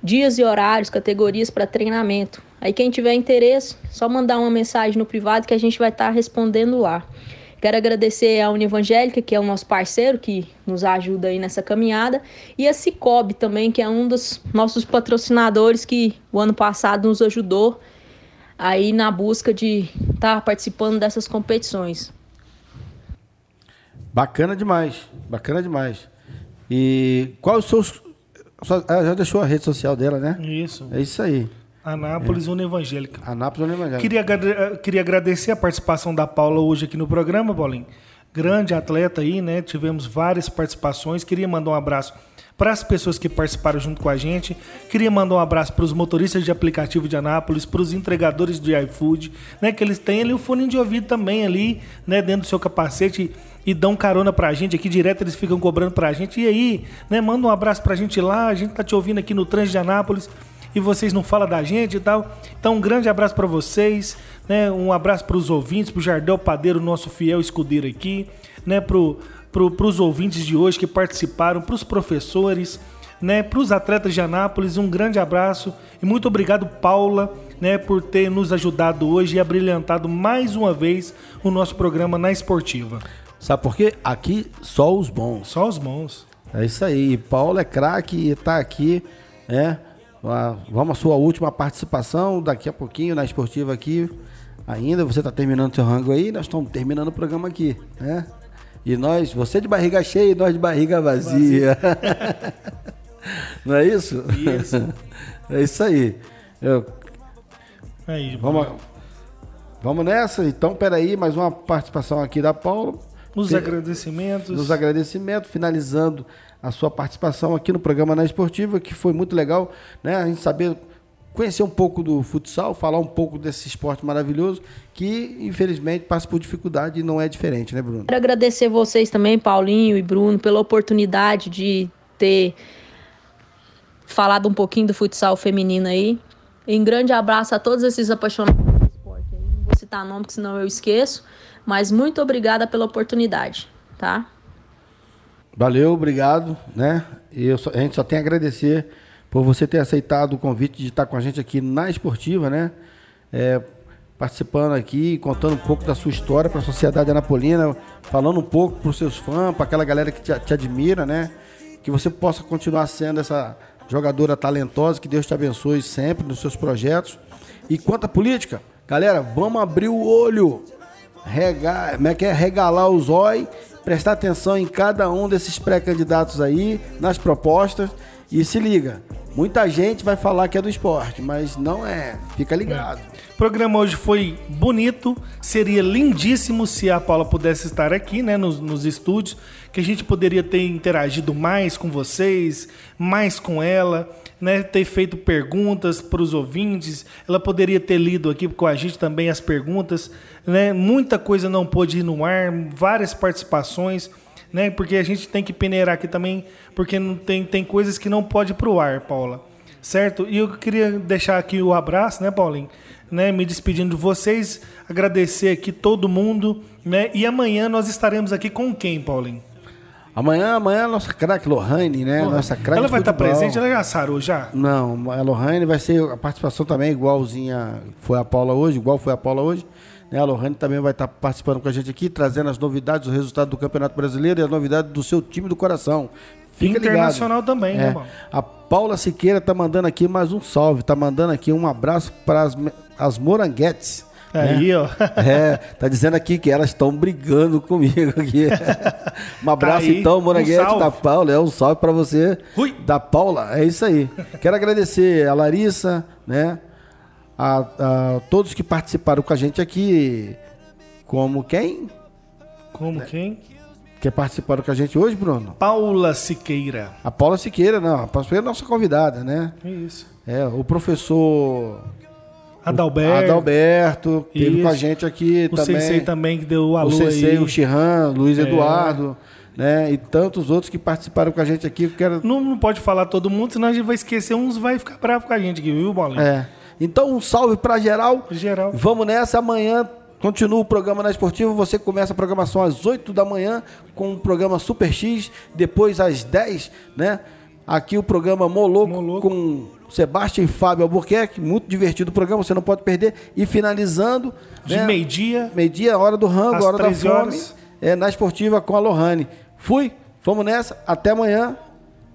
dias e horários, categorias para treinamento. Aí quem tiver interesse, só mandar uma mensagem no privado que a gente vai estar tá respondendo lá. Quero agradecer a Univangélica, que é o nosso parceiro, que nos ajuda aí nessa caminhada, e a Cicobi também, que é um dos nossos patrocinadores que o ano passado nos ajudou aí na busca de estar tá participando dessas competições. Bacana demais, bacana demais. E quais os seus ela já deixou a rede social dela, né? Isso. É isso aí. Anápolis é. União Evangélica. Anápolis União Evangélica. Queria, eh, queria agradecer a participação da Paula hoje aqui no programa, Paulinho. Grande atleta aí, né? Tivemos várias participações. Queria mandar um abraço para as pessoas que participaram junto com a gente. Queria mandar um abraço para os motoristas de aplicativo de Anápolis, para os entregadores de iFood, né? Que eles têm ali o fone de ouvido também ali, né? Dentro do seu capacete e dão carona pra gente aqui direto, eles ficam cobrando pra gente. E aí, né, manda um abraço pra gente lá, a gente tá te ouvindo aqui no Trans de Anápolis e vocês não falam da gente e tal. Então, um grande abraço para vocês, né? Um abraço para os ouvintes, pro Jardel Padeiro, nosso fiel escudeiro aqui, né, pro pro, pros ouvintes de hoje que participaram, pros professores, né, pros atletas de Anápolis, um grande abraço e muito obrigado, Paula, né, por ter nos ajudado hoje e abrilhantado mais uma vez o nosso programa na Esportiva. Sabe por quê? Aqui só os bons. Só os bons. É isso aí. Paulo é craque e está aqui, né? Vamos à sua última participação daqui a pouquinho na esportiva aqui. Ainda você está terminando seu rango aí, nós estamos terminando o programa aqui, né? E nós, você de barriga cheia e nós de barriga vazia. vazia. Não é isso? Isso. É isso aí. Eu... Aí, vamos, vamos nessa? Então, peraí, mais uma participação aqui da Paula. Nos agradecimentos. Nos agradecimentos, finalizando a sua participação aqui no programa Na Esportiva, que foi muito legal, né? A gente saber conhecer um pouco do futsal, falar um pouco desse esporte maravilhoso que, infelizmente, passa por dificuldade e não é diferente, né, Bruno? Quero agradecer vocês também, Paulinho e Bruno, pela oportunidade de ter falado um pouquinho do futsal feminino aí. E um grande abraço a todos esses apaixonados pelo esporte aí. Não vou citar nome, porque senão eu esqueço. Mas muito obrigada pela oportunidade, tá? Valeu, obrigado, né? E só, a gente só tem a agradecer por você ter aceitado o convite de estar com a gente aqui na Esportiva, né? É, participando aqui, contando um pouco da sua história para a sociedade anapolina, falando um pouco para os seus fãs, para aquela galera que te, te, admira, né? Que você possa continuar sendo essa jogadora talentosa, que Deus te abençoe sempre nos seus projetos. E quanto à política, galera, vamos abrir o olho regar, como é é? regalar os olhos, prestar atenção em cada um desses pré-candidatos aí, nas propostas. E se liga, muita gente vai falar que é do esporte, mas não é. Fica ligado. programa hoje foi bonito. Seria lindíssimo se a Paula pudesse estar aqui, né, nos, nos estúdios, que a gente poderia ter interagido mais com vocês, mais com ela, né, ter feito perguntas para os ouvintes. Ela poderia ter lido aqui com a gente também as perguntas, né? Muita coisa não pôde ir no ar, várias participações, né? Porque a gente tem que peneirar aqui também, porque não tem, tem coisas que não pode ir pro ar, Paula. Certo? E eu queria deixar aqui o abraço, né, Paulinho? Né, me despedindo de vocês, agradecer aqui todo mundo, né? E amanhã nós estaremos aqui com quem, Paulinho? Amanhã, amanhã a nossa craque Lohane, né? Porra, nossa craque ela vai estar futebol. presente, ela já sarou já? Não, a Lohane vai ser a participação também igualzinha foi a Paula hoje, igual foi a Paula hoje. Né? A Lohane também vai estar participando com a gente aqui, trazendo as novidades, os resultados do Campeonato Brasileiro e as novidades do seu time do coração. Fica Internacional ligado. também, né, É. mano? A Paula Siqueira tá mandando aqui mais um salve, tá mandando aqui um abraço para as, as moranguetes. né? Aí, ó. É, tá dizendo aqui que elas estão brigando comigo aqui. um abraço aí, então, um Moranguete salve. da Paula. É um salve pra você. Ui. Da Paula, é isso aí. Quero agradecer a Larissa, né? A, a todos que participaram com a gente aqui. Como quem? Como quem? Que participaram com a gente hoje, Bruno? Paula Siqueira. A Paula Siqueira, não. A Paula Siqueira é nossa convidada, né? É isso. É, o professor Adalberto. Adalberto, teve com a gente aqui O também. Sensei também que deu o alô o Sensei, aí. o Chihan, Luiz É. Eduardo, né? E tantos outros que participaram com a gente aqui. Quero... Não, não pode falar todo mundo, senão a gente vai esquecer uns vai ficar bravo com a gente aqui, viu, Bolinha? É. Então, um salve pra geral. Geral. Vamos nessa. Amanhã continua o programa na Esportiva. Você começa a programação às 8 da manhã com o programa Super X. Depois às 10, né? Aqui o programa Moloco, Moloco. com Sebastião e Fábio Albuquerque. Muito divertido o programa, você não pode perder. E finalizando. De né? meio-dia. Meio-dia, hora do rango, hora da 13 fome. horas. É, na Esportiva com a Lohane. Fui, vamos nessa. Até amanhã.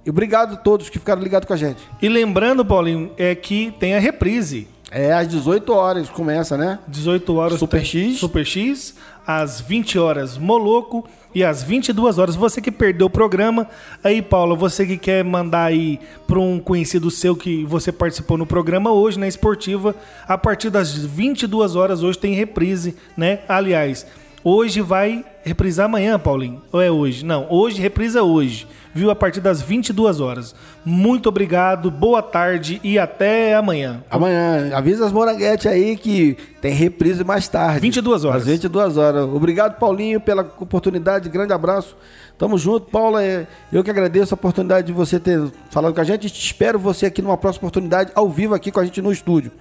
E obrigado a todos que ficaram ligados com a gente. E lembrando, Paulinho, é que tem a reprise. É às 18 horas começa, né? 18 horas Super X. Super X, às 20 horas Moloco e às 22 horas você que perdeu o programa, aí Paula, você que quer mandar aí para um conhecido seu que você participou no programa hoje na Esportiva, a partir das 22 horas hoje tem reprise, né? Aliás, hoje vai reprisar amanhã, Paulinho. Ou é hoje? Não, hoje reprisa hoje. Viu a partir das 22 horas. Muito obrigado, boa tarde e até amanhã. Amanhã, avisa as moranguetes aí que tem reprise mais tarde. 22 horas. Às 22 horas. Obrigado, Paulinho, pela oportunidade. Grande abraço. Tamo junto, Paula. é, Eu que agradeço a oportunidade de você ter falado com a gente. Espero você aqui numa próxima oportunidade, ao vivo aqui com a gente no estúdio.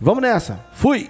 Vamos nessa. Fui!